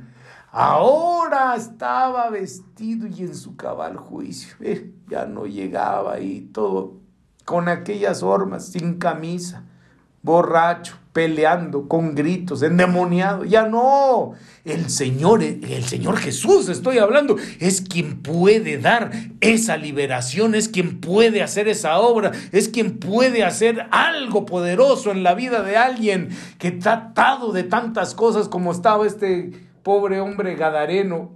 Ahora estaba vestido y en su cabal juicio. Eh, ya no llegaba ahí todo con aquellas formas, sin camisa, borracho peleando con gritos, endemoniado. Ya no. El Señor, el Señor Jesús, estoy hablando, es quien puede dar esa liberación, es quien puede hacer esa obra, es quien puede hacer algo poderoso en la vida de alguien que está de tantas cosas como estaba este pobre hombre gadareno.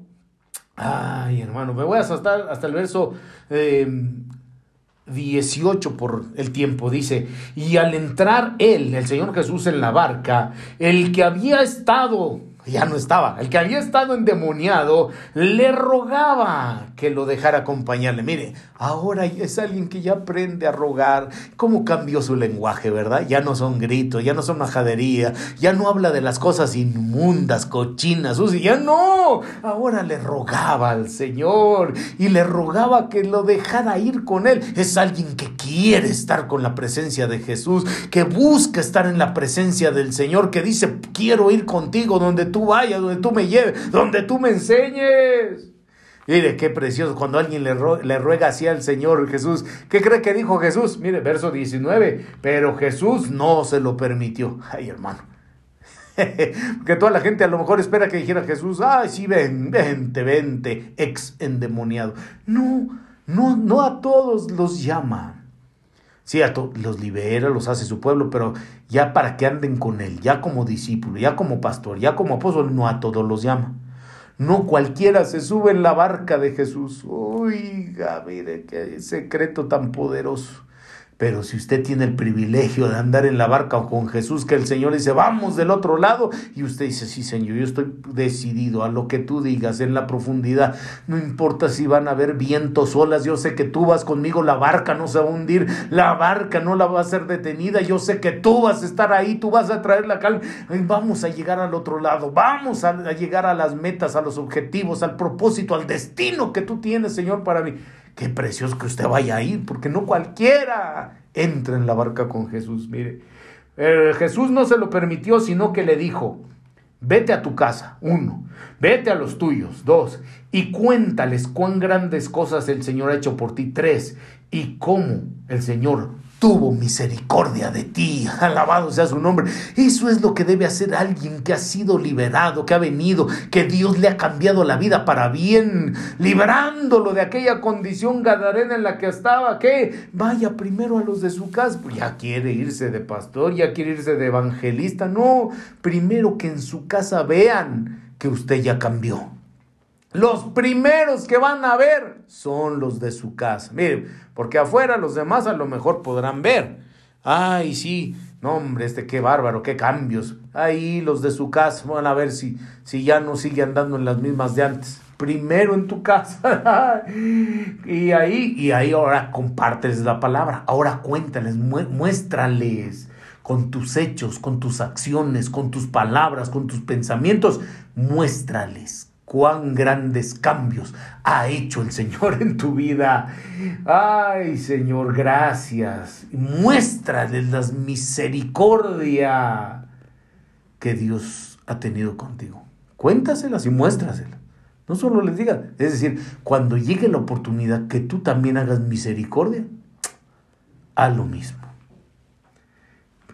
Ay, hermano, me voy a hasta, hasta el verso eh, 18 por el tiempo, dice, y al entrar él, el Señor Jesús en la barca, el que había estado ya no estaba. El que había estado endemoniado le rogaba que lo dejara acompañarle. Mire, ahora es alguien que ya aprende a rogar. ¿Cómo cambió su lenguaje, verdad? Ya no son gritos, ya no son majadería, ya no habla de las cosas inmundas, cochinas, ya no. Ahora le rogaba al Señor y le rogaba que lo dejara ir con él. Es alguien que quiere estar con la presencia de Jesús, que busca estar en la presencia del Señor, que dice, quiero ir contigo donde tú vayas, donde tú me lleves, donde tú me enseñes. Mire, qué precioso, cuando alguien le, ruega así al Señor Jesús, ¿qué cree que dijo Jesús? Mire, verso 19, pero Jesús no se lo permitió. Ay, hermano. [LAUGHS] que toda la gente a lo mejor espera que dijera Jesús, ay, sí, ven, vente, vente, ex endemoniado. No, no, no a todos los llama. Sí, a los libera, los hace su pueblo, pero ya para que anden con él, ya como discípulo, ya como pastor, ya como apóstol, no a todos los llama. No cualquiera se sube en la barca de Jesús. Oiga, mire qué secreto tan poderoso. Pero si usted tiene el privilegio de andar en la barca con Jesús, que el Señor dice, vamos del otro lado, y usted dice, sí, Señor, yo estoy decidido a lo que tú digas en la profundidad. No importa si van a haber vientos, olas, yo sé que tú vas conmigo, la barca no se va a hundir, la barca no la va a ser detenida, yo sé que tú vas a estar ahí, tú vas a traer la calma. Vamos a llegar al otro lado, vamos a llegar a las metas, a los objetivos, al propósito, al destino que tú tienes, Señor, para mí. Qué precioso que usted vaya a ir, porque no cualquiera entra en la barca con Jesús. Mire, eh, Jesús no se lo permitió, sino que le dijo, vete a tu casa, uno, vete a los tuyos, dos, y cuéntales cuán grandes cosas el Señor ha hecho por ti, tres, y cómo el Señor tuvo misericordia de ti. [LAUGHS] Alabado sea su nombre. Eso es lo que debe hacer alguien que ha sido liberado, que ha venido, que Dios le ha cambiado la vida para bien, librándolo de aquella condición gadarena en la que estaba, que vaya primero a los de su casa. Pues ya quiere irse de pastor, ya quiere irse de evangelista. No, primero que en su casa vean que usted ya cambió. Los primeros que van a ver son los de su casa. Mire, porque afuera los demás a lo mejor podrán ver. Ay, sí, no hombre, este qué bárbaro, qué cambios. Ahí los de su casa van a ver si, si ya no sigue andando en las mismas de antes. Primero en tu casa. [LAUGHS] y ahí, y ahí ahora compárteles la palabra. Ahora cuéntales, muéstrales con tus hechos, con tus acciones, con tus palabras, con tus pensamientos. Muéstrales cuán grandes cambios ha hecho el Señor en tu vida. Ay, Señor, gracias. Muéstrales las misericordia que Dios ha tenido contigo. Cuéntaselas y muéstraselas. No solo les digas, es decir, cuando llegue la oportunidad que tú también hagas misericordia, [TSK] a lo mismo.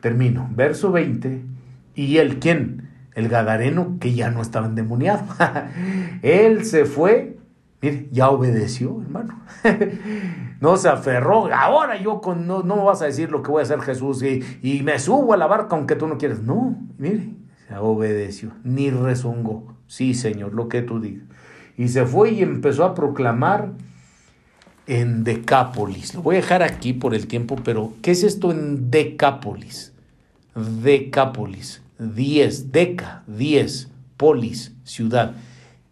Termino. Verso 20. ¿Y él quién? El Gadareno, que ya no estaba endemoniado. [LAUGHS] Él se fue, mire, ya obedeció, hermano. [LAUGHS] no se aferró, ahora yo con, no, no vas a decir lo que voy a hacer Jesús y, y me subo a la barca aunque tú no quieras. No, mire, se obedeció, ni rezongó. Sí, Señor, lo que tú digas. Y se fue y empezó a proclamar en Decápolis. Lo voy a dejar aquí por el tiempo, pero ¿qué es esto en Decápolis? Decápolis. 10, deca, 10, polis, ciudad,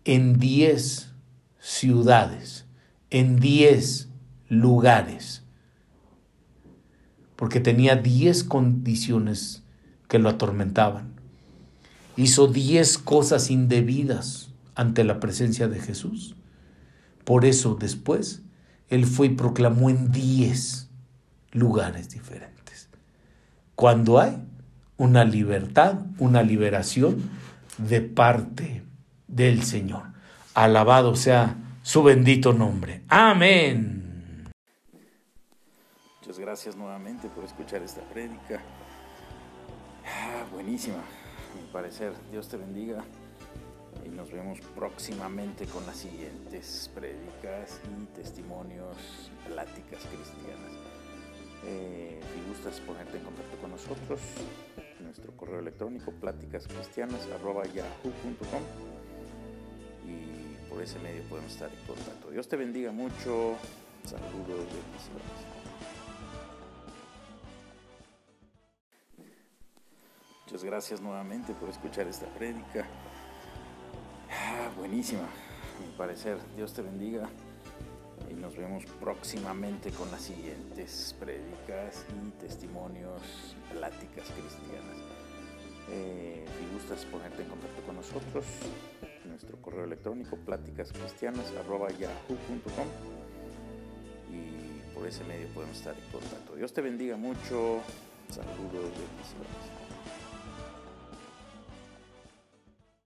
en 10 ciudades, en 10 lugares, porque tenía 10 condiciones que lo atormentaban. Hizo 10 cosas indebidas ante la presencia de Jesús. Por eso después él fue y proclamó en 10 lugares diferentes. Cuando hay una libertad, una liberación de parte del Señor. Alabado sea su bendito nombre. Amén. Muchas gracias nuevamente por escuchar esta prédica. Ah, buenísima, a mi parecer. Dios te bendiga. Y nos vemos próximamente con las siguientes prédicas y testimonios, pláticas cristianas. Eh, si gustas ponerte en contacto con nosotros, nuestro correo electrónico pláticascristianas.yahoo.com y por ese medio podemos estar en contacto. Dios te bendiga mucho. Saludos, bendiciones. Muchas gracias nuevamente por escuchar esta prédica. buenísima, a mi parecer. Dios te bendiga y nos vemos próximamente con las siguientes prédicas y testimonios, pláticas cristianas. Eh, si gustas ponerte en contacto con nosotros, nuestro correo electrónico pláticascristianas.yahoo.com y por ese medio podemos estar en contacto. Dios te bendiga mucho. Saludos, bendiciones.